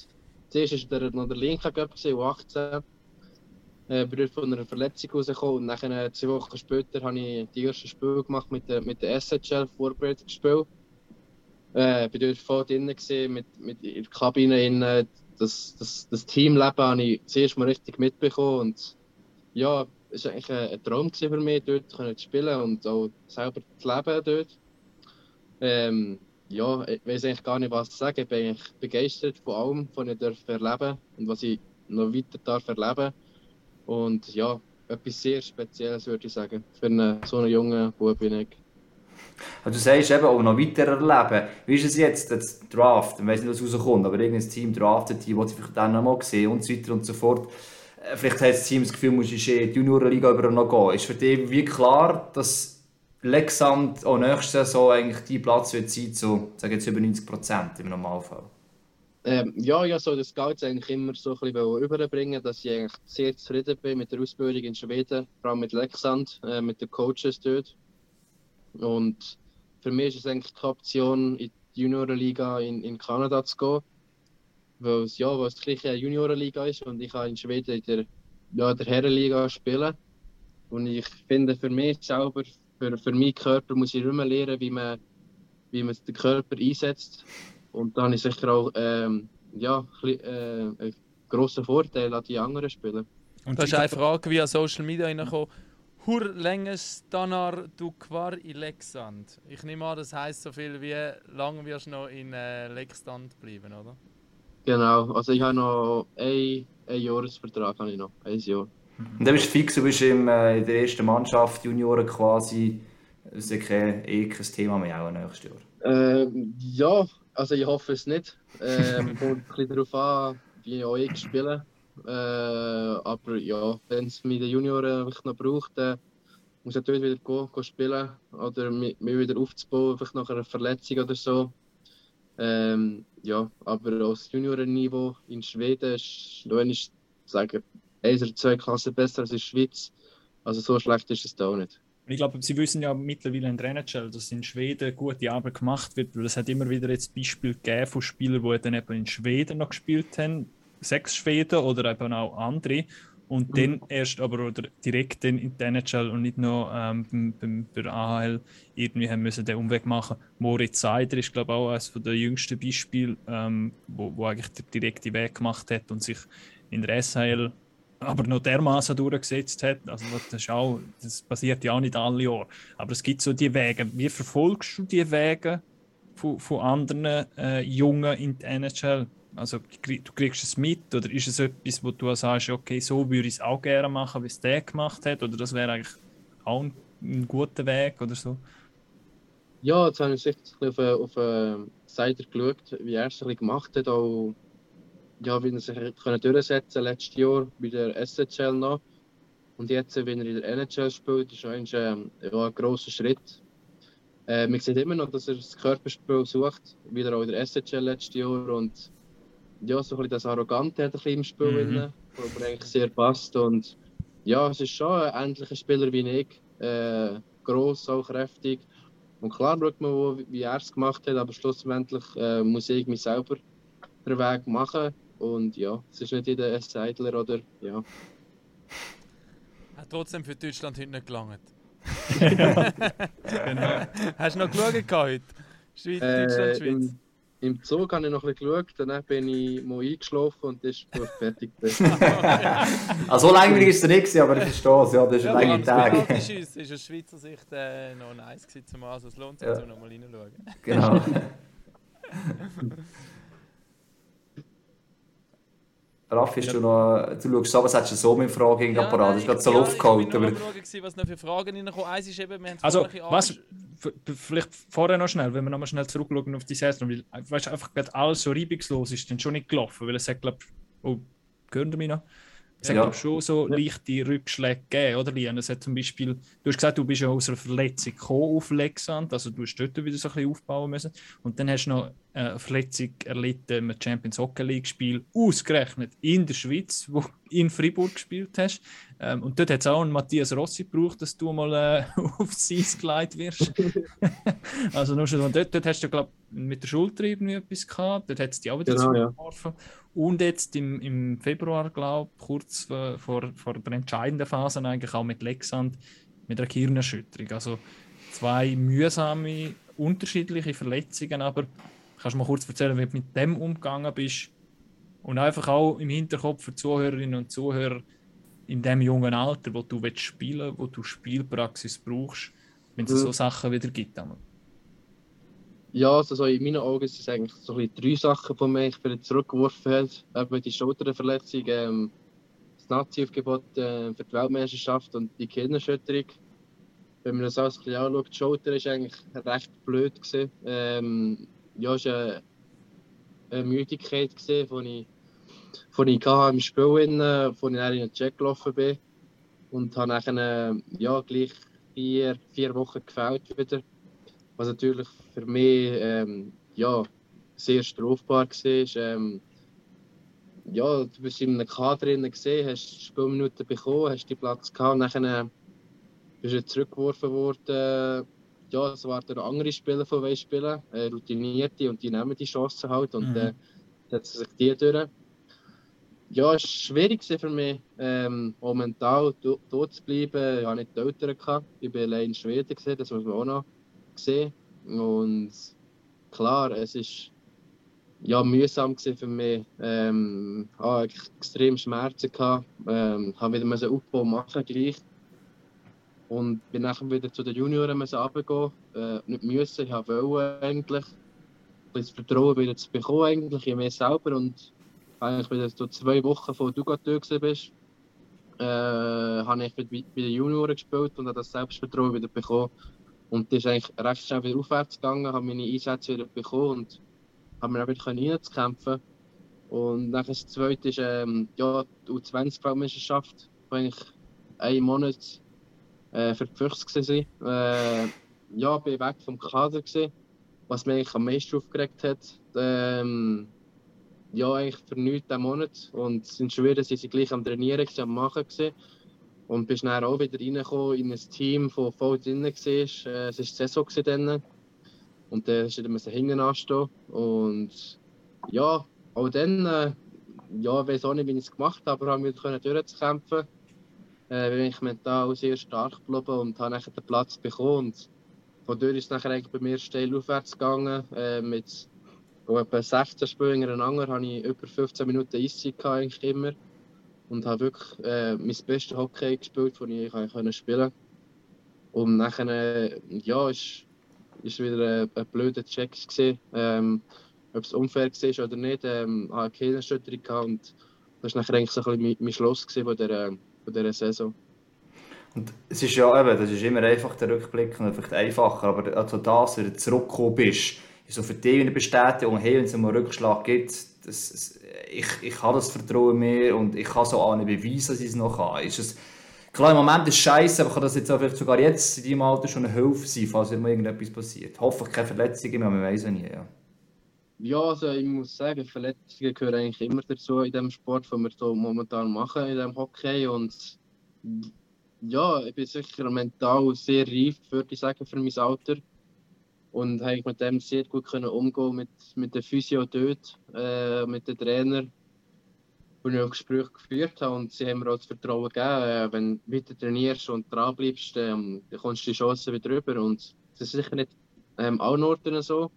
Zuerst war der, noch der Linka Cup, U18. Äh, bin von einer Verletzung rausgekommen und dann, äh, zwei Wochen später habe ich die ersten Spiele gemacht mit der, mit der SHL, Vorbereitungsspiel. Äh, bin dort voll drin mit, mit in der Kabine. In, das, das, das Teamleben habe ich zuerst mal richtig mitbekommen. Und ja, es war eigentlich ein, ein Traum für mich, dort zu spielen und auch selber zu leben dort. Ähm, ja, ich weiß eigentlich gar nicht, was zu sagen. Ich bin eigentlich begeistert von allem, was ich darf erleben und was ich noch weiter darf erleben. Und ja, etwas sehr Spezielles würde ich sagen, für einen, so einen jungen Bub bin ich. Also du sagst eben auch noch weiter erleben. Wie ist es jetzt, das Draft? Ich weiß nicht, was rauskommt, aber irgendein Team draftet die, sie vielleicht dann noch mal sehen und so weiter und so fort. vielleicht hat das Team das Gefühl, muss ich in die Juniorenliga über noch gehen. Ist für dich wie klar, dass Lexand auch nächste Saison eigentlich die Platz wird sein zu sagen jetzt über 90 Prozent im Normalfall? Ähm, ja, ja, so das Scouts eigentlich immer so ein bisschen überbringen, dass ich eigentlich sehr zufrieden bin mit der Ausbildung in Schweden, vor allem mit Lexand, äh, mit den Coaches dort. Und für mich ist es eigentlich die Option, in die Juniorenliga in, in Kanada zu gehen, weil es, ja, weil es gleich eine Juniorenliga ist und ich kann in Schweden in der, ja, der Herrenliga spielen. Und ich finde für mich selber, für, für meinen Körper muss ich immer lernen, wie man, wie man den Körper einsetzt und dann ist sicher auch ähm, ja, äh, ein grosser Vorteil an die anderen Spieler. Und das ist eine Frage via Social Media reingekommen. Hur länge stannar du kvar i Leksand? Ich nehme an, das heisst so viel wie lange wirst du noch in äh, Leksand bleiben, oder? Genau, also ich habe noch ein, ein Jahresvertrag, habe ich noch, ein Jahr. Und dann bist du fix, du bist im, äh, in der ersten Mannschaft, Junioren quasi, das ist kein, eh kein Thema mehr auch nächstes Jahr. Ähm, ja, also ich hoffe es nicht. Ähm, kommt ein bisschen darauf an, wie auch ich spiele. Äh, aber ja, wenn es mit den Junioren noch braucht, dann muss ich natürlich wieder gehen, gehen spielen oder mich wieder aufzubauen, vielleicht nach einer Verletzung oder so. Ähm, ja, aber als Juniorenniveau in Schweden ist, wenn ich sage, eine oder zwei Klassen besser als in der Schweiz. Also so schlecht ist es da auch nicht. Ich glaube, Sie wissen ja mittlerweile in NHL, dass in Schweden gute Arbeit gemacht wird, weil es hat immer wieder jetzt Beispiele gegeben von Spielern, die dann eben in Schweden noch gespielt haben, sechs Schweden oder eben auch andere, und mhm. dann erst aber oder direkt in die NHL und nicht noch ähm, beim, beim, bei der AHL irgendwie haben müssen den Umweg machen. Moritz Seider ist glaube ich auch eines der jüngsten Beispiele, ähm, wo, wo eigentlich den direkten Weg gemacht hat und sich in der SHL aber noch dermaßen durchgesetzt hat. Also das, ist auch, das passiert ja auch nicht alle Jahre. Aber es gibt so die Wege. Wie verfolgst du die Wege von, von anderen äh, Jungen in der NHL? Also du kriegst es mit oder ist es etwas, wo du sagst, okay, so würde ich es auch gerne machen, wie es der gemacht hat? Oder das wäre eigentlich auch ein, ein, guter Weg oder so? Ja, jetzt habe ich sicher auf, auf, auf Seite geschaut, wie er es gemacht hat. Auch ja, wie er sich können durchsetzen letztes Jahr bei der SHL noch. Und jetzt, wenn er in der NHL spielt, ist eigentlich ähm, ja, ein grosser Schritt. Äh, man sieht immer noch, dass er das Körperspiel sucht, wieder auch in der SHL letztes Jahr. Und ja, so ein bisschen das Arrogante hat er im Spiel, mhm. Drin, wo mir eigentlich sehr passt. Und ja, es ist schon ein ähnlicher Spieler wie ich. Äh, gross, auch kräftig. Und klar schaut man, wie er es gemacht hat, aber schlussendlich äh, muss ich mich selber den Weg machen. Und ja, es ist nicht jeder S-Seidler oder ja. Hat trotzdem für Deutschland heute nicht gelangt. genau. Hast du noch geschaut heute? Schweiz, äh, Deutschland, Schweiz? Im, Im Zug habe ich noch ein bisschen geschaut, dann bin ich mal eingeschlafen und ist fertig. also so langweilig ist es nicht, aber ich verstehe es, ja, das ist ja, ein langer Tag. Das ist, ist aus Schweizer Sicht äh, noch nice gewesen, also es lohnt sich, ja. noch mal reinschauen. Genau. Raffi, ja. du noch, du schaust so, was hast du so mit Fragen ja, parat? Das ist gerade so Luft geholt. Aber... Ich was noch für Fragen reinkommen. Eins ist eben, wir haben Also, was, vielleicht vorher noch schnell, wenn wir nochmal schnell zurückschauen auf die Saison, weil weißt, einfach alles so reibungslos ist, dann schon nicht gelaufen, weil es hat, glaube oh, gehört ihr mich noch? Es ja. hat schon so leichte Rückschläge gegeben, oder Lian? Es hat zum Beispiel, du hast gesagt, du bist ja aus einer Verletzung gekommen auf Lexand, also du hast dort wieder so ein bisschen aufbauen müssen. Und dann hast du noch eine Verletzung erlitten im Champions Hockey League Spiel, ausgerechnet in der Schweiz, wo du in Fribourg gespielt hast. Ähm, und dort hat es auch einen Matthias Rossi gebraucht, dass du mal äh, aufs Eis geleitet wirst. also nur schon, dort, dort hast du, glaube mit der Schulter irgendwie etwas gehabt, dort hat es dich auch wieder genau, zugeworfen. Ja. Und jetzt im, im Februar, glaube ich, kurz vor, vor, vor der entscheidenden Phase eigentlich auch mit Lexand, mit einer Gehirnerschütterung. Also zwei mühsame, unterschiedliche Verletzungen, aber kannst du mal kurz erzählen, wie du mit dem umgegangen bist? Und einfach auch im Hinterkopf für Zuhörerinnen und Zuhörer in dem jungen Alter, wo du spielen willst, wo du Spielpraxis brauchst, wenn es mhm. so Sachen wieder gibt. Einmal. Ja, also so in meinen Augen sind es eigentlich so ein drei Sachen, die mich zurückgeworfen haben. Eben die Schulterverletzung, ähm, das Nazi-Aufgebot äh, für die Weltmeisterschaft und die Kinderschütterung. Wenn man das alles ein anschaut, die Schulter war eigentlich recht blöd. Ähm, ja, es war eine, Müdigkeit, die ich von ich im Spiel, in, von ich in den Check gelaufen bin. Und habe dann ja, gleich vier, vier Wochen gefällt wieder. Was natürlich für mich ähm, ja, sehr strafbar war. Ähm, ja, du bist in einem Kader drin gesehen, hast Spielminuten bekommen, hast die Platz gehabt und dann bist du zurückgeworfen worden. Ja, es waren andere Spieler von wollen spielen, äh, routinierte und die nehmen die Chancen halt und mhm. äh, setzen sich die durch. Ja, es war schwierig für mich, ähm, auch mental dort zu bleiben. Ich hatte nicht die Eltern, gehabt. ich war allein in Schweden, gewesen, das muss man auch noch sehen. Und klar, es ist ja, mühsam für mich. Ähm, hatte extrem Schmerzen gehabt, ähm, habe wieder einen Aufbau machen gleich. Und bin nachher wieder zu den Junioren runtergehen. Äh, nicht müssen, ich wollte eigentlich. Das Vertrauen wieder zu bekommen, eigentlich, in mir selber. Und eigentlich wieder so zwei Wochen, du gerade da bist, äh, habe ich bei den Junioren gespielt und habe das Selbstvertrauen wieder bekommen. Und das ist eigentlich recht schnell wieder aufwärts gegangen, habe meine Einsätze wieder bekommen und haben wir wieder reinzukämpfen. Und dann das zweite ist ähm, ja, die U20-Weltmeisterschaft, wo ich einen Monat äh, für die Füchse war. Äh, ja, bin weg vom Kader, gewesen, was mich eigentlich am meisten aufgeregt hat. Ähm, ja, eigentlich für nichts diesen Monat. Und in Schweden sind sie gleich am Trainieren, am Machen. Gewesen. Und bist dann auch wieder reingekommen in ein Team, das voll drin war. Äh, es war die Saison dann. Und dann musste ich hinten anstehen. Und ja, auch dann, äh, ja, ich weiß auch nicht, wie ich es gemacht habe, aber haben wir durchzukämpfen. Äh, bin ich mental sehr stark geblieben und habe dann den Platz bekommen. Und von dort ist es nachher eigentlich bei mir steil aufwärts gegangen. Äh, mit etwa 16 Spielen hintereinander habe ich über 15 Minuten Eiszeit eigentlich immer. Und habe wirklich äh, mein bestes Hockey gespielt, das ich spielen konnte. Und nachher, äh, ja, ist ist wieder ein, ein blöder Check. Ähm, ob es unfair war oder nicht, ähm, ich keine Erschütterung gehabt und das war nachher eigentlich so ein bisschen mein, mein Schluss von dieser, von dieser Saison. Und es ist ja eben, das ist immer einfach der Rückblick und vielleicht einfacher, aber also das, wenn du zurückgekommen bist, ist so für dich eine Bestätigung, hey, wenn es einen Rückschlag gibt, das, ich, ich habe das Vertrauen mehr und ich kann so auch nicht beweisen, dass ich es noch kann. Ist es, Klar, im Moment ist es scheiße, aber kann das jetzt auch vielleicht sogar jetzt in deinem Alter schon eine Hilfe sein, falls immer irgendetwas passiert. Hoffentlich keine Verletzungen mehr, man weiß ja nie. Ja. ja, also ich muss sagen, Verletzungen gehören eigentlich immer dazu in dem Sport, den wir so momentan machen, in dem Hockey. Und ja, ich bin sicher mental sehr reif, würde ich sagen, für mein Alter. Und habe mit dem sehr gut können umgehen mit, mit der Physio dort, äh, mit den Trainern wo ich auch Gespräche geführt habe und sie haben mir auch das Vertrauen gegeben, äh, wenn du weiter trainierst und dran bleibst, ähm, dann kommst du die Chancen wieder rüber und das ist sicher nicht ähm, allen Orten so,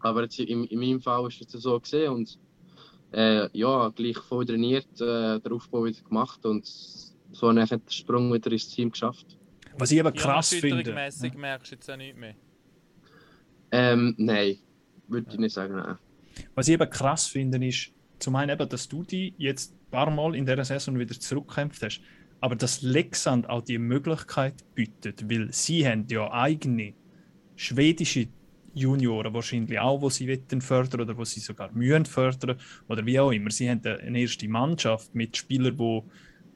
aber jetzt in, in meinem Fall ist es so gesehen und äh, ja, gleich voll trainiert, äh, den Aufbau wieder gemacht und so habe ich den Sprung wieder ins Team geschafft. Was ich aber krass ja, finde... ja. merkst du jetzt auch nicht mehr? Ähm, nein, würde ich nicht sagen, nein. Was ich aber krass finde, ist, zum einen eben, dass du die jetzt ein paar Mal in dieser Saison wieder zurückkämpft hast, aber dass Lexand auch die Möglichkeit bietet, weil sie haben ja eigene schwedische Junioren wahrscheinlich auch, wo sie fördern oder wo sie sogar mühen fördern oder wie auch immer. Sie haben eine erste Mannschaft mit Spielern, wo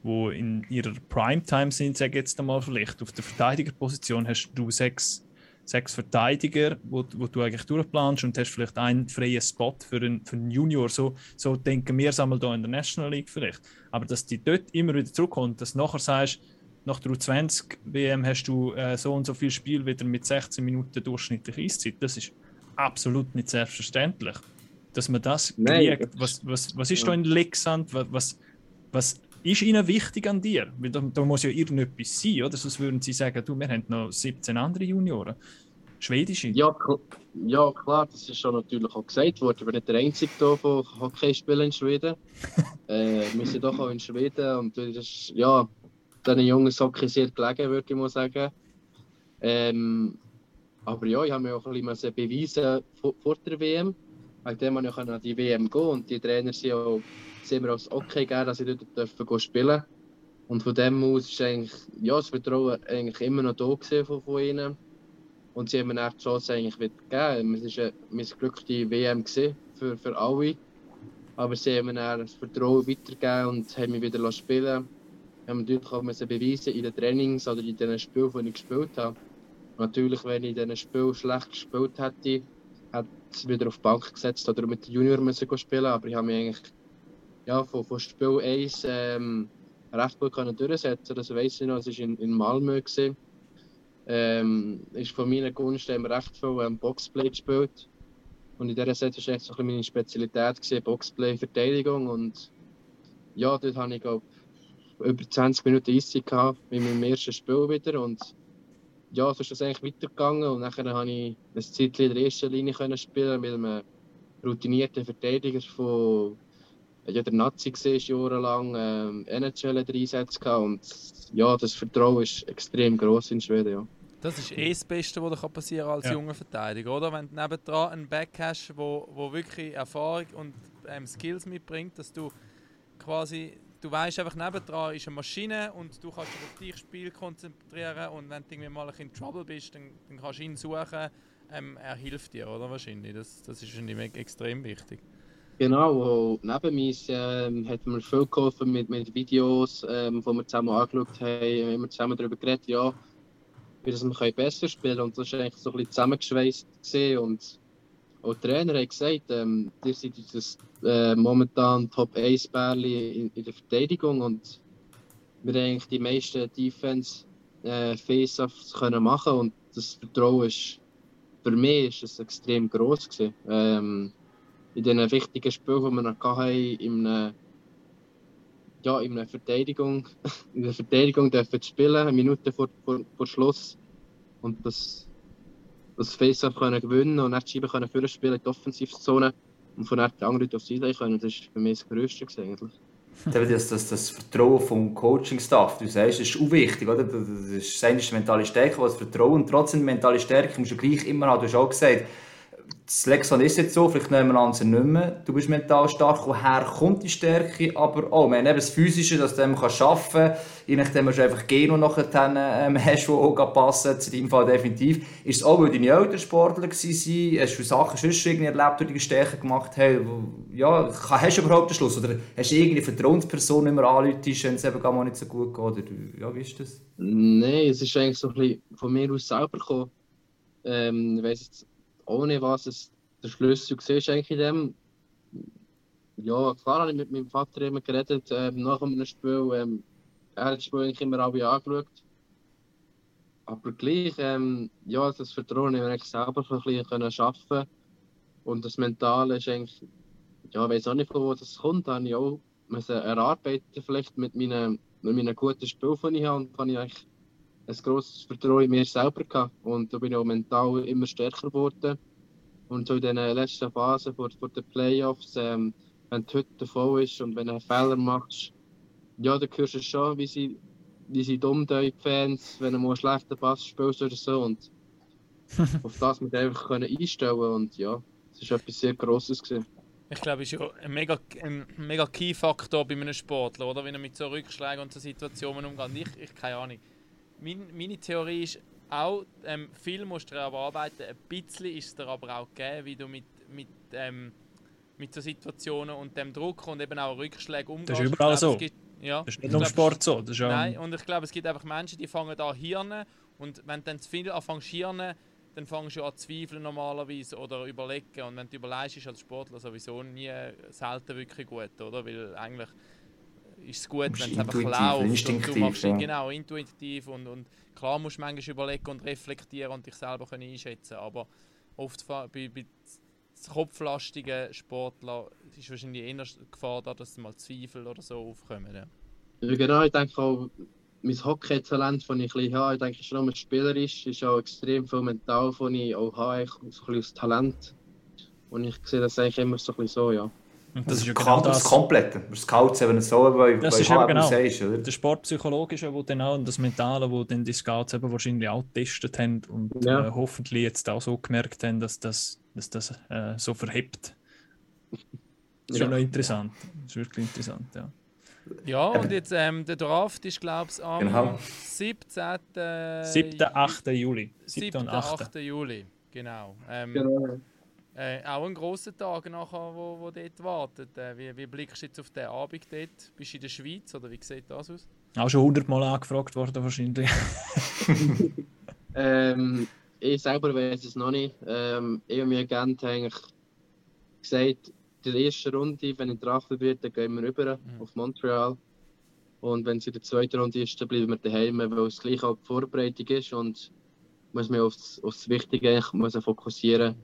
wo in ihrer Primetime sind, sage ich jetzt einmal vielleicht. Auf der Verteidigerposition hast du sechs sechs Verteidiger, wo, wo du eigentlich durchplanst und hast vielleicht einen freien Spot für einen, für einen Junior. So, so denken wir es einmal hier in der National League vielleicht. Aber dass die dort immer wieder zurückkommt, dass du nachher sagst, nach der U20 WM hast du äh, so und so viel Spiel wieder mit 16 Minuten durchschnittlich Eiszeit. Das ist absolut nicht selbstverständlich, dass man das Nein. kriegt. Was, was, was ist ja. da in Lexand? Was, was, was ist ihnen wichtig an dir? Weil da, da muss ja irgendetwas sein, oder? Sonst würden sie sagen, du, wir haben noch 17 andere Junioren. Schwedische. Ja, ja klar, das ist schon natürlich auch gesagt worden. Ich bin nicht der Einzige hier von Hockey spielen in Schweden. äh, wir sind doch auch in Schweden und das ist, ja, diesen jungen Hockey sehr gelegen, würde ich mal sagen. Ähm, aber ja, ich habe mir auch ein bisschen beweisen vor, vor der WM. Wegen dem konnte ich an die WM gehen und die Trainer sind auch haben mir als okay gegeben, dass ich dort spielen Und von dem aus ist eigentlich, ja, das Vertrauen eigentlich immer noch da von, von ihnen. Und sie haben mir dann die Chance eigentlich wieder gegeben. Es war eine missglückte WM für, für alle. Aber sie haben mir dann das Vertrauen weitergegeben und haben mich wieder spielen Ich habe natürlich auch beweisen in den Trainings oder in den Spielen, die ich gespielt habe. Natürlich, wenn ich in diesen Spielen schlecht gespielt hätte, hätte ich wieder auf die Bank gesetzt oder mit den Junior müssen spielen Aber ich habe mich eigentlich ja, von, von Spiel 1 ähm, recht gut können durchsetzen Das weiss ich noch, es war in, in Malmö. Gewesen. Ähm, ist von meiner Gunst haben recht viel ähm, Boxplay gespielt. Und in dieser Set war echt so meine Spezialität, gewesen, Boxplay, Verteidigung. Und ja, dort hatte ich glaub, über 20 Minuten Eisig in meinem ersten Spiel wieder. Und ja, so ist das eigentlich weitergegangen. Und dann konnte ich ein Zeit in der ersten Linie spielen mit einem routinierten Verteidiger von ja, der Nazi war jahrelang ähm, NHL Einsätze gehabt. Und ja, das Vertrauen ist extrem groß in Schweden. Ja. Das ist eh das Beste, was dir passieren kann als ja. junger Verteidiger, oder? Wenn du nebendran einen Back hast, wo, wo wirklich Erfahrung und ähm, Skills mitbringt, dass du quasi, du weißt einfach nebendran ist eine Maschine und du kannst dich auf dich Spiel konzentrieren und wenn du irgendwie mal in Trouble bist, dann, dann kannst du ihn suchen. Ähm, er hilft dir, oder wahrscheinlich? Das, das ist extrem wichtig. Genau, neben mir ähm, hat mir viel geholfen mit, mit Videos, ähm, die wir zusammen angeschaut haben. Haben zusammen darüber geredet, ja, wie das wir besser spielen können. Und das war eigentlich so ein bisschen zusammengeschweißt. Und auch die Trainer haben gesagt, ähm, ihr seid das äh, momentan Top 1 Bärli in, in, der Verteidigung und wir haben eigentlich die meisten Defense äh, Face-Offs können machen und das Vertrauen ist für mich ist es extrem groß gewesen. Ähm, in diesen wichtigen Spielen, die wir noch hatten, in einer, ja, in einer Verteidigung, in der Verteidigung dürfen spielen, eine Minute vor, vor, vor Schluss. Und das, das Face-Off können gewinnen und dann die Scheibe können für spielen in die Offensivzone und von die anderen aufs Seite können. Das ist für mich das Größte eigentlich. Das, das, das Vertrauen vom Coaching-Staff, du sagst, das ist auch wichtig, oder? Das ist das eine mentale Stärke, das Vertrauen trotzdem mentale Stärke musst du gleich immer haben. Du hast auch gesagt, das Lexon ist jetzt so, vielleicht nehmen wir anderen nicht mehr. Du bist mental stark, woher kommt die Stärke, aber auch, wir haben eben das Physische, dass du kannst arbeiten kannst, je nachdem, du einfach Geno nachher ähm, hast, die auch passen, in deinem Fall definitiv. Ist es auch, weil deine Eltern Sportler waren, hast du Sachen sonst irgendwie erlebt, die die Stärke gemacht haben? Ja, hast du überhaupt den Schluss? Oder hast du irgendeine Vertrauensperson immer anläutest, wenn es eben gar nicht so gut geht? Oder, ja, wie ist das? Nein, es ist eigentlich so ein bisschen von mir aus selber gekommen. Ähm, ich weiss jetzt ohne was es der Schlüssel siehst eigentlich in dem. Ja, klar habe ich mit meinem Vater immer geredet, ähm, nach einem Spiel. Ähm, er hat das Spiel eigentlich immer alle angeschaut. Aber gleich, ähm, ja, das Vertrauen wir eigentlich selber ein bisschen schaffen Und das Mentale ist eigentlich, ja, ich weiß auch nicht, von wo das kommt, habe ich auch erarbeiten, vielleicht mit meinen, mit meinen guten Spielen, die ich habe. Und habe ich eigentlich ein grosses Vertrauen in mir selber gehabt. Und da bin ich auch mental immer stärker geworden. Und so in den letzten Phasen vor, vor den Playoffs, ähm, wenn die Hütte voll ist und wenn du einen Fehler machst, ja, dann hörst du schon, wie sie, wie sie dumm die Fans, wenn du mal einen schlechten Pass spielst oder so. Und auf das mit einfach können einstellen und ja, es war etwas sehr Grosses. Gewesen. Ich glaube, es ist ja ein mega, ein mega Key-Faktor bei einem Sportler, oder? Wenn er mit so Rückschlägen und so Situationen umgeht. Ich, ich keine Ahnung mein, meine Theorie ist auch, ähm, viel musst du daran arbeiten, ein bisschen ist es dir aber auch gegeben, wie du mit, mit, ähm, mit so Situationen und dem Druck und eben auch Rückschlägen umgehst. Das ist überall glaube, so. Gibt, ja, das ist nicht nur im Sport so. Das ist nein, und ich glaube, es gibt einfach Menschen, die fangen an Hirnen und wenn du dann zu viel anfängst Hirnen, dann fängst du an zu zweifeln normalerweise oder überlegen und wenn du überlegst, ist als Sportler sowieso nie selten wirklich gut, oder? Weil eigentlich ist es gut, wenn es einfach läuft und du machst ja. genau intuitiv und, und klar musst du manchmal überlegen und reflektieren und dich selber können einschätzen aber oft bei, bei kopflastigen Sportlern ist wahrscheinlich eher Gefahr da, dass mal Zweifel oder so aufkommen. Ja. ja genau, ich denke auch, mein Hockey-Talent, das ich ein habe, ich denke schon nur spielerisch, ist auch extrem viel mental, das ich auch habe, so ein bisschen das Talent. Und ich sehe das eigentlich immer so ein bisschen so, ja. Und das, das ist ja genau das. Das Komplette. Das Scouts eben so, weil, das ist eben genau sagst, oder? der Sportpsychologische, wo dann auch, und das Mentale, wo dann die Scouts eben wahrscheinlich auch getestet haben und ja. äh, hoffentlich jetzt auch so gemerkt haben, dass das, dass das äh, so verhebt. Das ist ja. noch interessant. Das ist wirklich interessant, ja. Ja, und jetzt ähm, der Draft ist, glaube ich, am genau. 17. 7. 8. Juli. 7. 8. 8. Juli, genau. Ähm, genau. Äh, auch ein grosser Tag nachher, wo, wo dort wartet. Äh, wie, wie blickst du jetzt auf den Abend dort? Bist du in der Schweiz oder wie sieht das aus? Auch schon hundertmal angefragt worden wahrscheinlich. ähm, ich selber weiß es noch nicht. Ähm, ich und mein Agent haben eigentlich gesagt, in der ersten Runde, wenn ich draftet werde, dann gehen wir rüber mhm. auf Montreal. Und wenn es in der zweiten Runde ist, dann bleiben wir daheim, weil es gleich auch die Vorbereitung ist und muss man auf das, auf das Wichtige eigentlich muss fokussieren.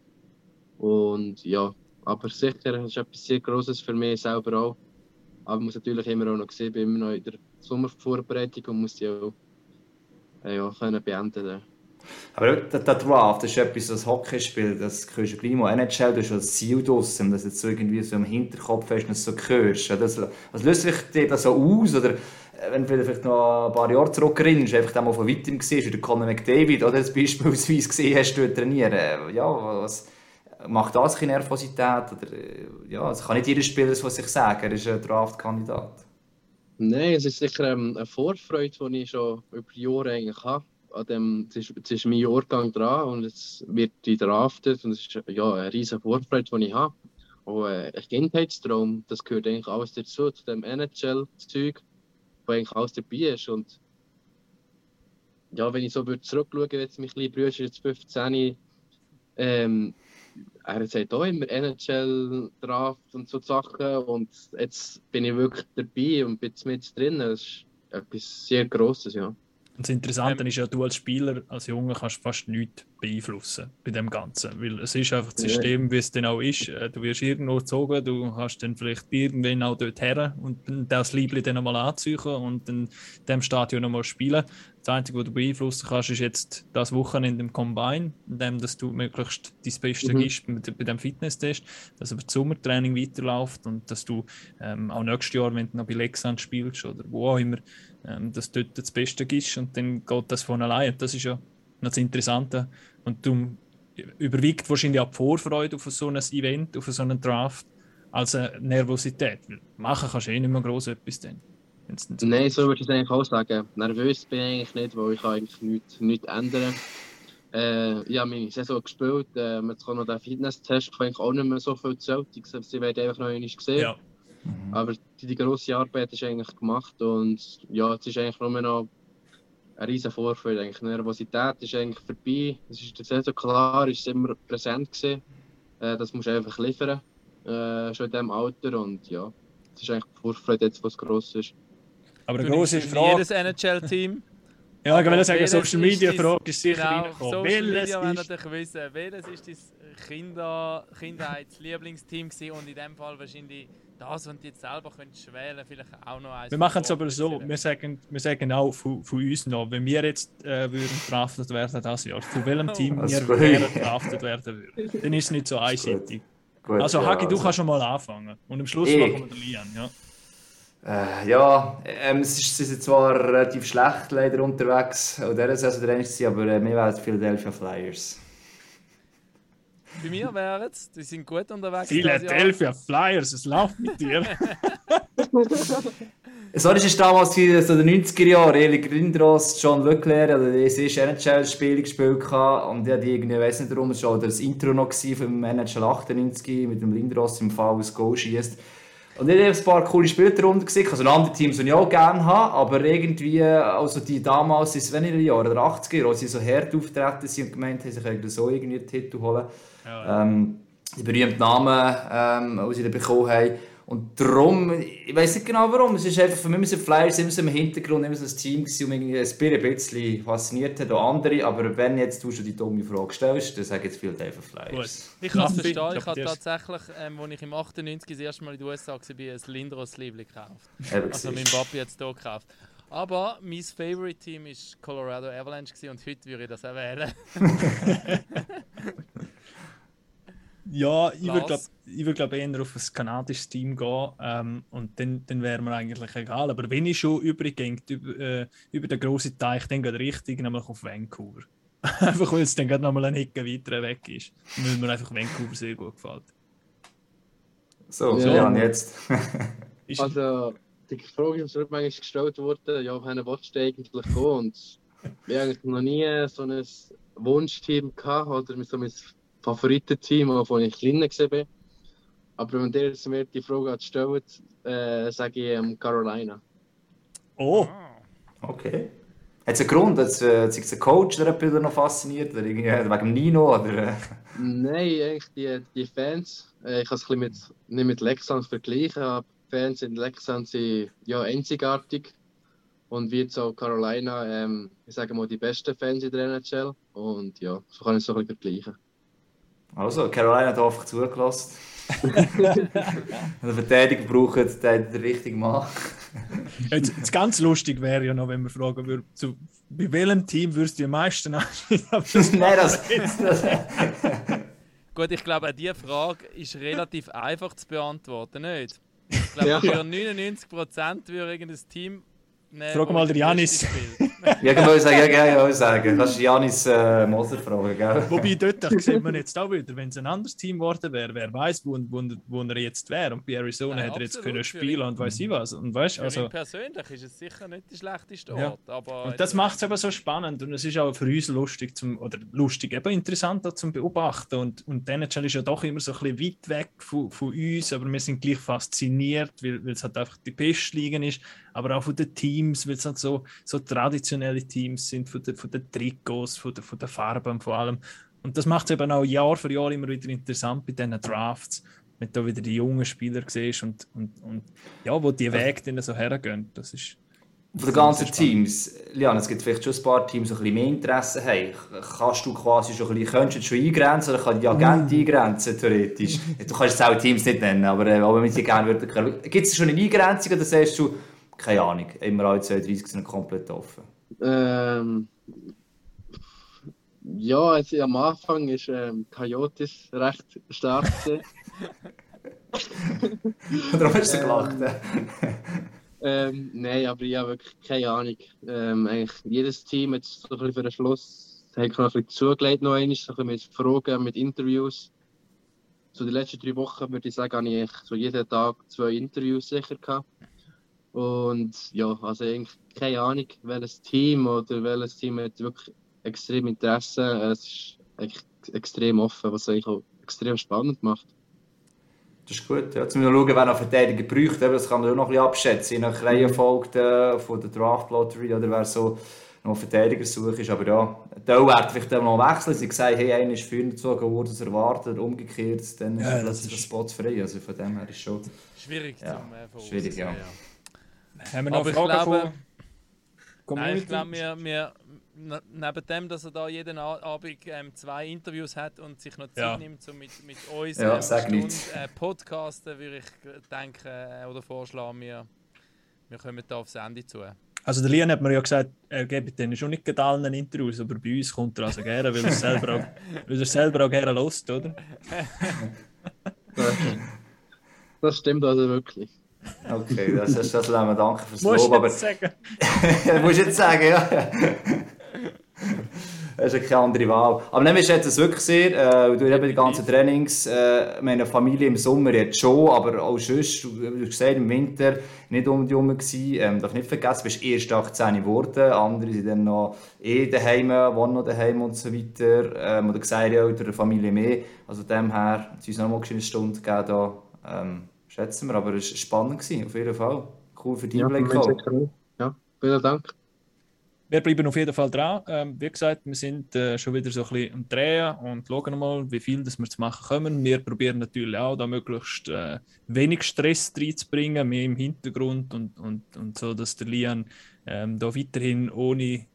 Und ja, aber sicher, das ist etwas sehr Großes für mich selber auch. Aber man muss natürlich immer auch noch sehen, bin immer noch in der Sommervorbereitung und muss die auch äh, ja, können beenden aber der, der Draft ist etwas, das Hockeyspiel, das hörst du gleich mal NHL, du hast das Ziel draussen, dass du jetzt so irgendwie so im Hinterkopf hast und das so hörst. Das, was löst sich das so aus? Oder äh, wenn du vielleicht noch ein paar Jahre zurückerinnst, einfach einmal von weitem gesehen wie der Conor McDavid, oder das beispielsweise gesehen hast, du trainieren. Ja, was macht das eine Nervosität? Oder, äh, ja, es kann nicht jeder Spieler was sich sagen, er ist ein Draft-Kandidat. Nein, es ist sicher ähm, eine Vorfreude, die ich schon über Jahre eigentlich habe an dem, es ist, mein Jahrgang dran und es wird draftet und es ist ja, eine riesige Vorfreude, die ich habe. Und äh, ein Kindheitstraum, das gehört eigentlich alles dazu, zu dem NHL-Zeug, wo eigentlich alles dabei ist. Und ja, wenn ich so würde zurückschauen, jetzt mein kleiner Bruder ist jetzt 15, ähm, er sagt auch immer NHL-Draft und so Sachen und jetzt bin ich wirklich dabei und bin mit drin. Das ist etwas sehr Grosses, ja. Und das Interessante ähm, ist ja, du als Spieler, als Junge, kannst fast nichts beeinflussen bei dem Ganzen. Weil es ist einfach das System, wie es dann auch ist. Äh, du wirst irgendwo gezogen, du hast dann vielleicht irgendwann auch dort her und das Liebling dann nochmal anziehen und in dem Stadion nochmal spielen. Das Einzige, was du beeinflussen kannst, ist jetzt das Wochenende im Combine, indem dass du möglichst dein Beste mhm. gibst bei, dem Fitnesstest, dass aber das Sommertraining weiterläuft und dass du ähm, auch nächstes Jahr, wenn du noch bei Lexand spielst oder wo auch immer, ähm, dass du dort das Beste gibst und dann geht das von allein. Das ist ja noch das Interessante. Und du überwiegt wahrscheinlich auch die Vorfreude auf so ein Event, auf so einen Draft, als eine Nervosität. Machen kannst du eh nicht mehr groß etwas dann. Nein, so würde ich es eigentlich auch sagen. Nervös bin ich eigentlich nicht, weil ich eigentlich nichts, nichts ändern äh, Ich habe meine Saison gespielt, äh, jetzt kommt noch der Fitness-Test, ich eigentlich auch nicht mehr so viel zählt. Sie werden einfach noch einmal gesehen. Ja. Mhm. Aber die, die grosse Arbeit ist eigentlich gemacht und ja, es ist eigentlich nur noch eine riesige Vorfreude. Eigentlich. Die Nervosität ist eigentlich vorbei. Es ist jetzt so klar, es ist immer präsent gewesen. Äh, das musst du einfach liefern, äh, schon in diesem Alter und ja, es ist eigentlich die Vorfreude jetzt, was gross ist. Aber eine große Frage... jedes NHL-Team ja, ich will sagen, Social Media Frage ist sicher genau, reingekommen. Social Media wollen natürlich wissen, welches ist dein Kinder, Kindheitslieblingsteam gewesen und in dem Fall wahrscheinlich das, was du jetzt selber könntest wählen vielleicht auch noch eins. Wir machen es aber so, wir sagen, wir sagen auch von, von uns noch, wenn wir jetzt äh, würden draftet werden das Jahr, von welchem Team wir wären draftet werden würden, dann ist es nicht so einseitig. also Hagi, du kannst schon mal anfangen und am Schluss ich. machen wir den Lian, ja. Äh, ja, ähm, es ist, sie sind zwar relativ schlecht leider unterwegs, auch dieser Saison der einzige, aber äh, wir wären Philadelphia Flyers. Bei mir wären es, die sind gut unterwegs. Philadelphia Flyers, es läuft mit dir. so, das war damals in so den 90er Jahren, Erik Lindros, John Leclerc, also das erste NHL-Spiel gespielt und ich hatte irgendwie, ich weiß nicht warum, es war das Intro noch vom NHL 98 mit dem Lindros im Fall, das Goal schießt. Und ich habe ein paar coole Spieler darunter gesehen, also andere Teams, die ich auch gerne habe, aber irgendwie, also die damals, in den Jahren oder 80er, als sie so hart auftreten sind und gemeint haben, sie können so irgendwie einen Titel holen. Ja, ja. Ähm, die berühmten Namen, ähm, die sie da bekommen haben. Und darum, ich weiß nicht genau warum, es ist einfach für mich sind Flyers immer so im Hintergrund, immer so ein Team gewesen, und mich ein bisschen fasziniert hat, auch andere, aber wenn jetzt du schon die dumme Frage stellst, dann sage ich jetzt viel einfach Flyers. Gut. Ich kann es verstehen, ich habe tatsächlich, ähm, als ich im 98 das erste Mal in den USA war, ein Lindros Liebling gekauft. Also mein Papi hat es hier gekauft. Aber mein Favorite Team war Colorado Avalanche und heute würde ich das auch wählen. Ja, ich würde glaube würd, glaub, eher auf ein kanadisches Team gehen ähm, und dann, dann wäre mir eigentlich egal. Aber wenn ich schon übergehe, über, äh, über den grossen Teich, dann geht richtig nämlich auf Vancouver. einfach weil es dann gerade nochmal ein Ecke weiter weg ist. Und weil mir einfach Vancouver sehr gut gefällt. So, ja, ja jetzt. also, die Frage ist manchmal gestellt worden, ja, wohin willst du eigentlich gehen? Und wir haben eigentlich noch nie so ein Wunschteam gehabt oder so ein Favoritenteam, von ich klein war. Aber wenn ihr jetzt mir die Frage stellt, äh, sage ich ähm, Carolina. Oh! Okay. Hat es einen Grund? Hat es äh, ein Coach, der etwas noch fasziniert? Oder irgendwie äh, wegen Nino? Oder, äh? Nein, eigentlich die, die Fans. Äh, ich kann es mit, nicht mit Lexans vergleichen, aber die Fans in Lexans sind ja einzigartig. Und wie jetzt auch Carolina, ähm, ich sage mal, die besten Fans in der NHL. Und ja, so kann ich es so ein bisschen vergleichen. Also, Carolina hat einfach zugelassen. Wenn ihr Verteidigung braucht, dann der richtige Mann. Jetzt, jetzt ganz lustig wäre ja noch, wenn man fragen würde, zu, bei welchem Team würdest du am meisten anschließen? Nein, das, das Gut, ich glaube, diese Frage ist relativ einfach zu beantworten, nicht? Ich glaube, ja. für 99% würde irgendein Team Nee, Frag mal der Janis. ja, ich wollte sagen, ja, ja, ja, sagen. Kannst du Janis äh, Moser fragen, gell? Wobei, dort sieht man jetzt auch wieder, wenn es ein anderes Team geworden wäre, wer weiß, wo, wo, wo er jetzt wäre. Und bei Arizona Nein, hätte er jetzt können spielen und weiß ich was. Und weißt, also, persönlich ist es sicher nicht der schlechteste Ort. Ja. Aber und das macht es aber so spannend und es ist auch für uns lustig, zum, oder lustig, eben interessanter zum Beobachten. Und, und der NHL ist ja doch immer so ein bisschen weit weg von, von uns, aber wir sind gleich fasziniert, weil, weil es halt einfach die beste Liga ist aber auch von den Teams, weil es halt so, so traditionelle Teams sind, von den, von den Trikots, von, den, von den Farben vor allem. Und das macht es eben auch Jahr für Jahr immer wieder interessant bei diesen Drafts, wenn du wieder die jungen Spieler siehst und, und, und ja, wo die Wege dann so hergehen. Das ist, von den ganzen Teams, Lian, es gibt vielleicht schon ein paar Teams, die ein bisschen mehr Interesse haben. Kannst du quasi schon ein bisschen, könntest du schon eingrenzen oder kann die Agent mm. eingrenzen, theoretisch? Du kannst jetzt auch Teams nicht nennen, aber, äh, aber wenn ich sie gerne würde, gibt es schon eine Eingrenzung oder sagst du, keine Ahnung, immer alle 32 sind komplett offen? Ähm, ja, also am Anfang ist ähm, Coyotes recht stark. Darum hast du gelacht. ähm, nein, aber ich habe wirklich keine Ahnung. Ähm, eigentlich jedes Team hat so ein bisschen für den Schluss hat noch ein bisschen zugelegt, noch einmal, so ein bisschen mit Fragen, mit Interviews. So die letzten drei Wochen würde ich sagen, habe ich so jeden Tag zwei Interviews sicher gehabt. Und ja, also eigentlich keine Ahnung, welches Team oder welches Team hat wirklich extrem Interesse. Es ist eigentlich extrem offen, was eigentlich auch extrem spannend macht. Das ist gut. Ja. Jetzt müssen wir schauen, wer noch Verteidiger braucht. Das kann man auch noch ein bisschen abschätzen, nach Reihenfolge von der Draft Lottery oder wer so noch Verteidiger sucht. Aber ja, da wird vielleicht noch wechseln. Sie sagen, hey, einer ist früher gezogen worden, als erwartet, umgekehrt, dann ja, ist plötzlich ist... Spot frei. Also von dem her ist schon... Schwierig ja. zum äh, Schwierig, ja. ja. Haben wir noch Aber Fragen ich glaube, nein, ich glaube wir, wir, neben dem, dass er da jeden Abend ähm, zwei Interviews hat und sich noch Zeit ja. nimmt, um mit, mit uns ja, ähm, Stunde, äh, podcasten, würde ich denken äh, oder vorschlagen, wir, wir kommen da aufs Ende zu. Also der Lian hat mir ja gesagt, er gibt denen schon nicht allen Interviews, aber bei uns kommt er also gerne, weil er selber auch, weil er selber auch gerne lust, oder? das stimmt also wirklich. Okay, das, das, das lassen wir danken fürs Lob. Musst aber... sagen. musst jetzt sagen, ja. Das ist keine andere Wahl. Aber dann ist es wirklich sehr, äh, du eben die ganzen Trainings, äh, meine Familie im Sommer jetzt schon, aber auch sonst, du, hast gesagt, im Winter nicht um die herum gewesen. Ähm, darf nicht vergessen, du bist erst 18 geworden, andere sind dann noch eh daheim, wohnen noch daheim und so weiter. Ähm, oder gesagt, ja, der Familie mehr. Also dem her, es uns noch mal eine Stunde gegeben da. Ähm, schätzen wir. Aber es war spannend, gewesen, auf jeden Fall. Cool für dich, ja, Ja, vielen Dank. Wir bleiben auf jeden Fall dran. Ähm, wie gesagt, wir sind äh, schon wieder so ein bisschen am Drehen und schauen mal, wie viel das wir zu machen können. Wir probieren natürlich auch, da möglichst äh, wenig Stress reinzubringen, mehr im Hintergrund und, und, und so, dass der Lian ähm, da weiterhin ohne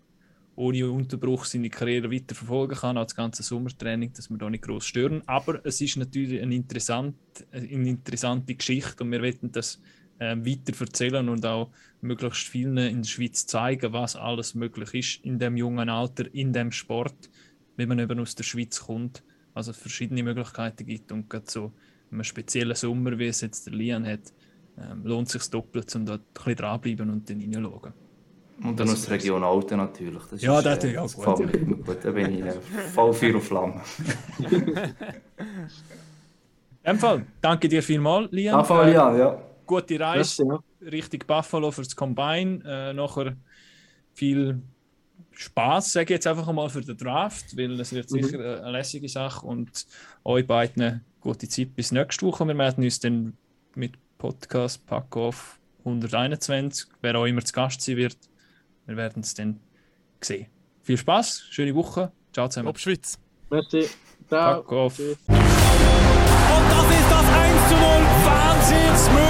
ohne Unterbruch seine Karriere weiter verfolgen kann, als das ganze Sommertraining, dass wir da nicht groß stören. Aber es ist natürlich eine, interessant, eine interessante Geschichte und wir werden das äh, weiter erzählen und auch möglichst vielen in der Schweiz zeigen, was alles möglich ist in dem jungen Alter, in dem Sport, wenn man eben aus der Schweiz kommt. Also verschiedene Möglichkeiten gibt und gerade so einem speziellen Sommer, wie es jetzt der Lian hat, äh, lohnt es sich doppelt, um da ein bisschen dranbleiben und dann hineinschauen. Und dann aus der Region Alten natürlich. Das ja, ist, das äh, ist auch gut. gut. Da bin ich äh, voll Feuer und Flamme. In dem Fall, danke dir vielmals, Liam. Danke, äh, Liam, ja. Gute Reise, ja. Richtung Buffalo fürs Combine. Äh, nachher viel Spaß, sage ich jetzt einfach mal für den Draft, weil es wird mhm. sicher eine lässige Sache und euch beiden eine gute Zeit bis nächste Woche. Wir werden uns dann mit Podcast Pack auf 121, wer auch immer zu Gast sein wird. Wir werden es dann sehen. Viel Spaß, schöne Woche. Ciao zusammen. Ob Schweiz. Merci. Ciao. Und das ist das 1 zu 0. Wahnsinnsmöglichkeit.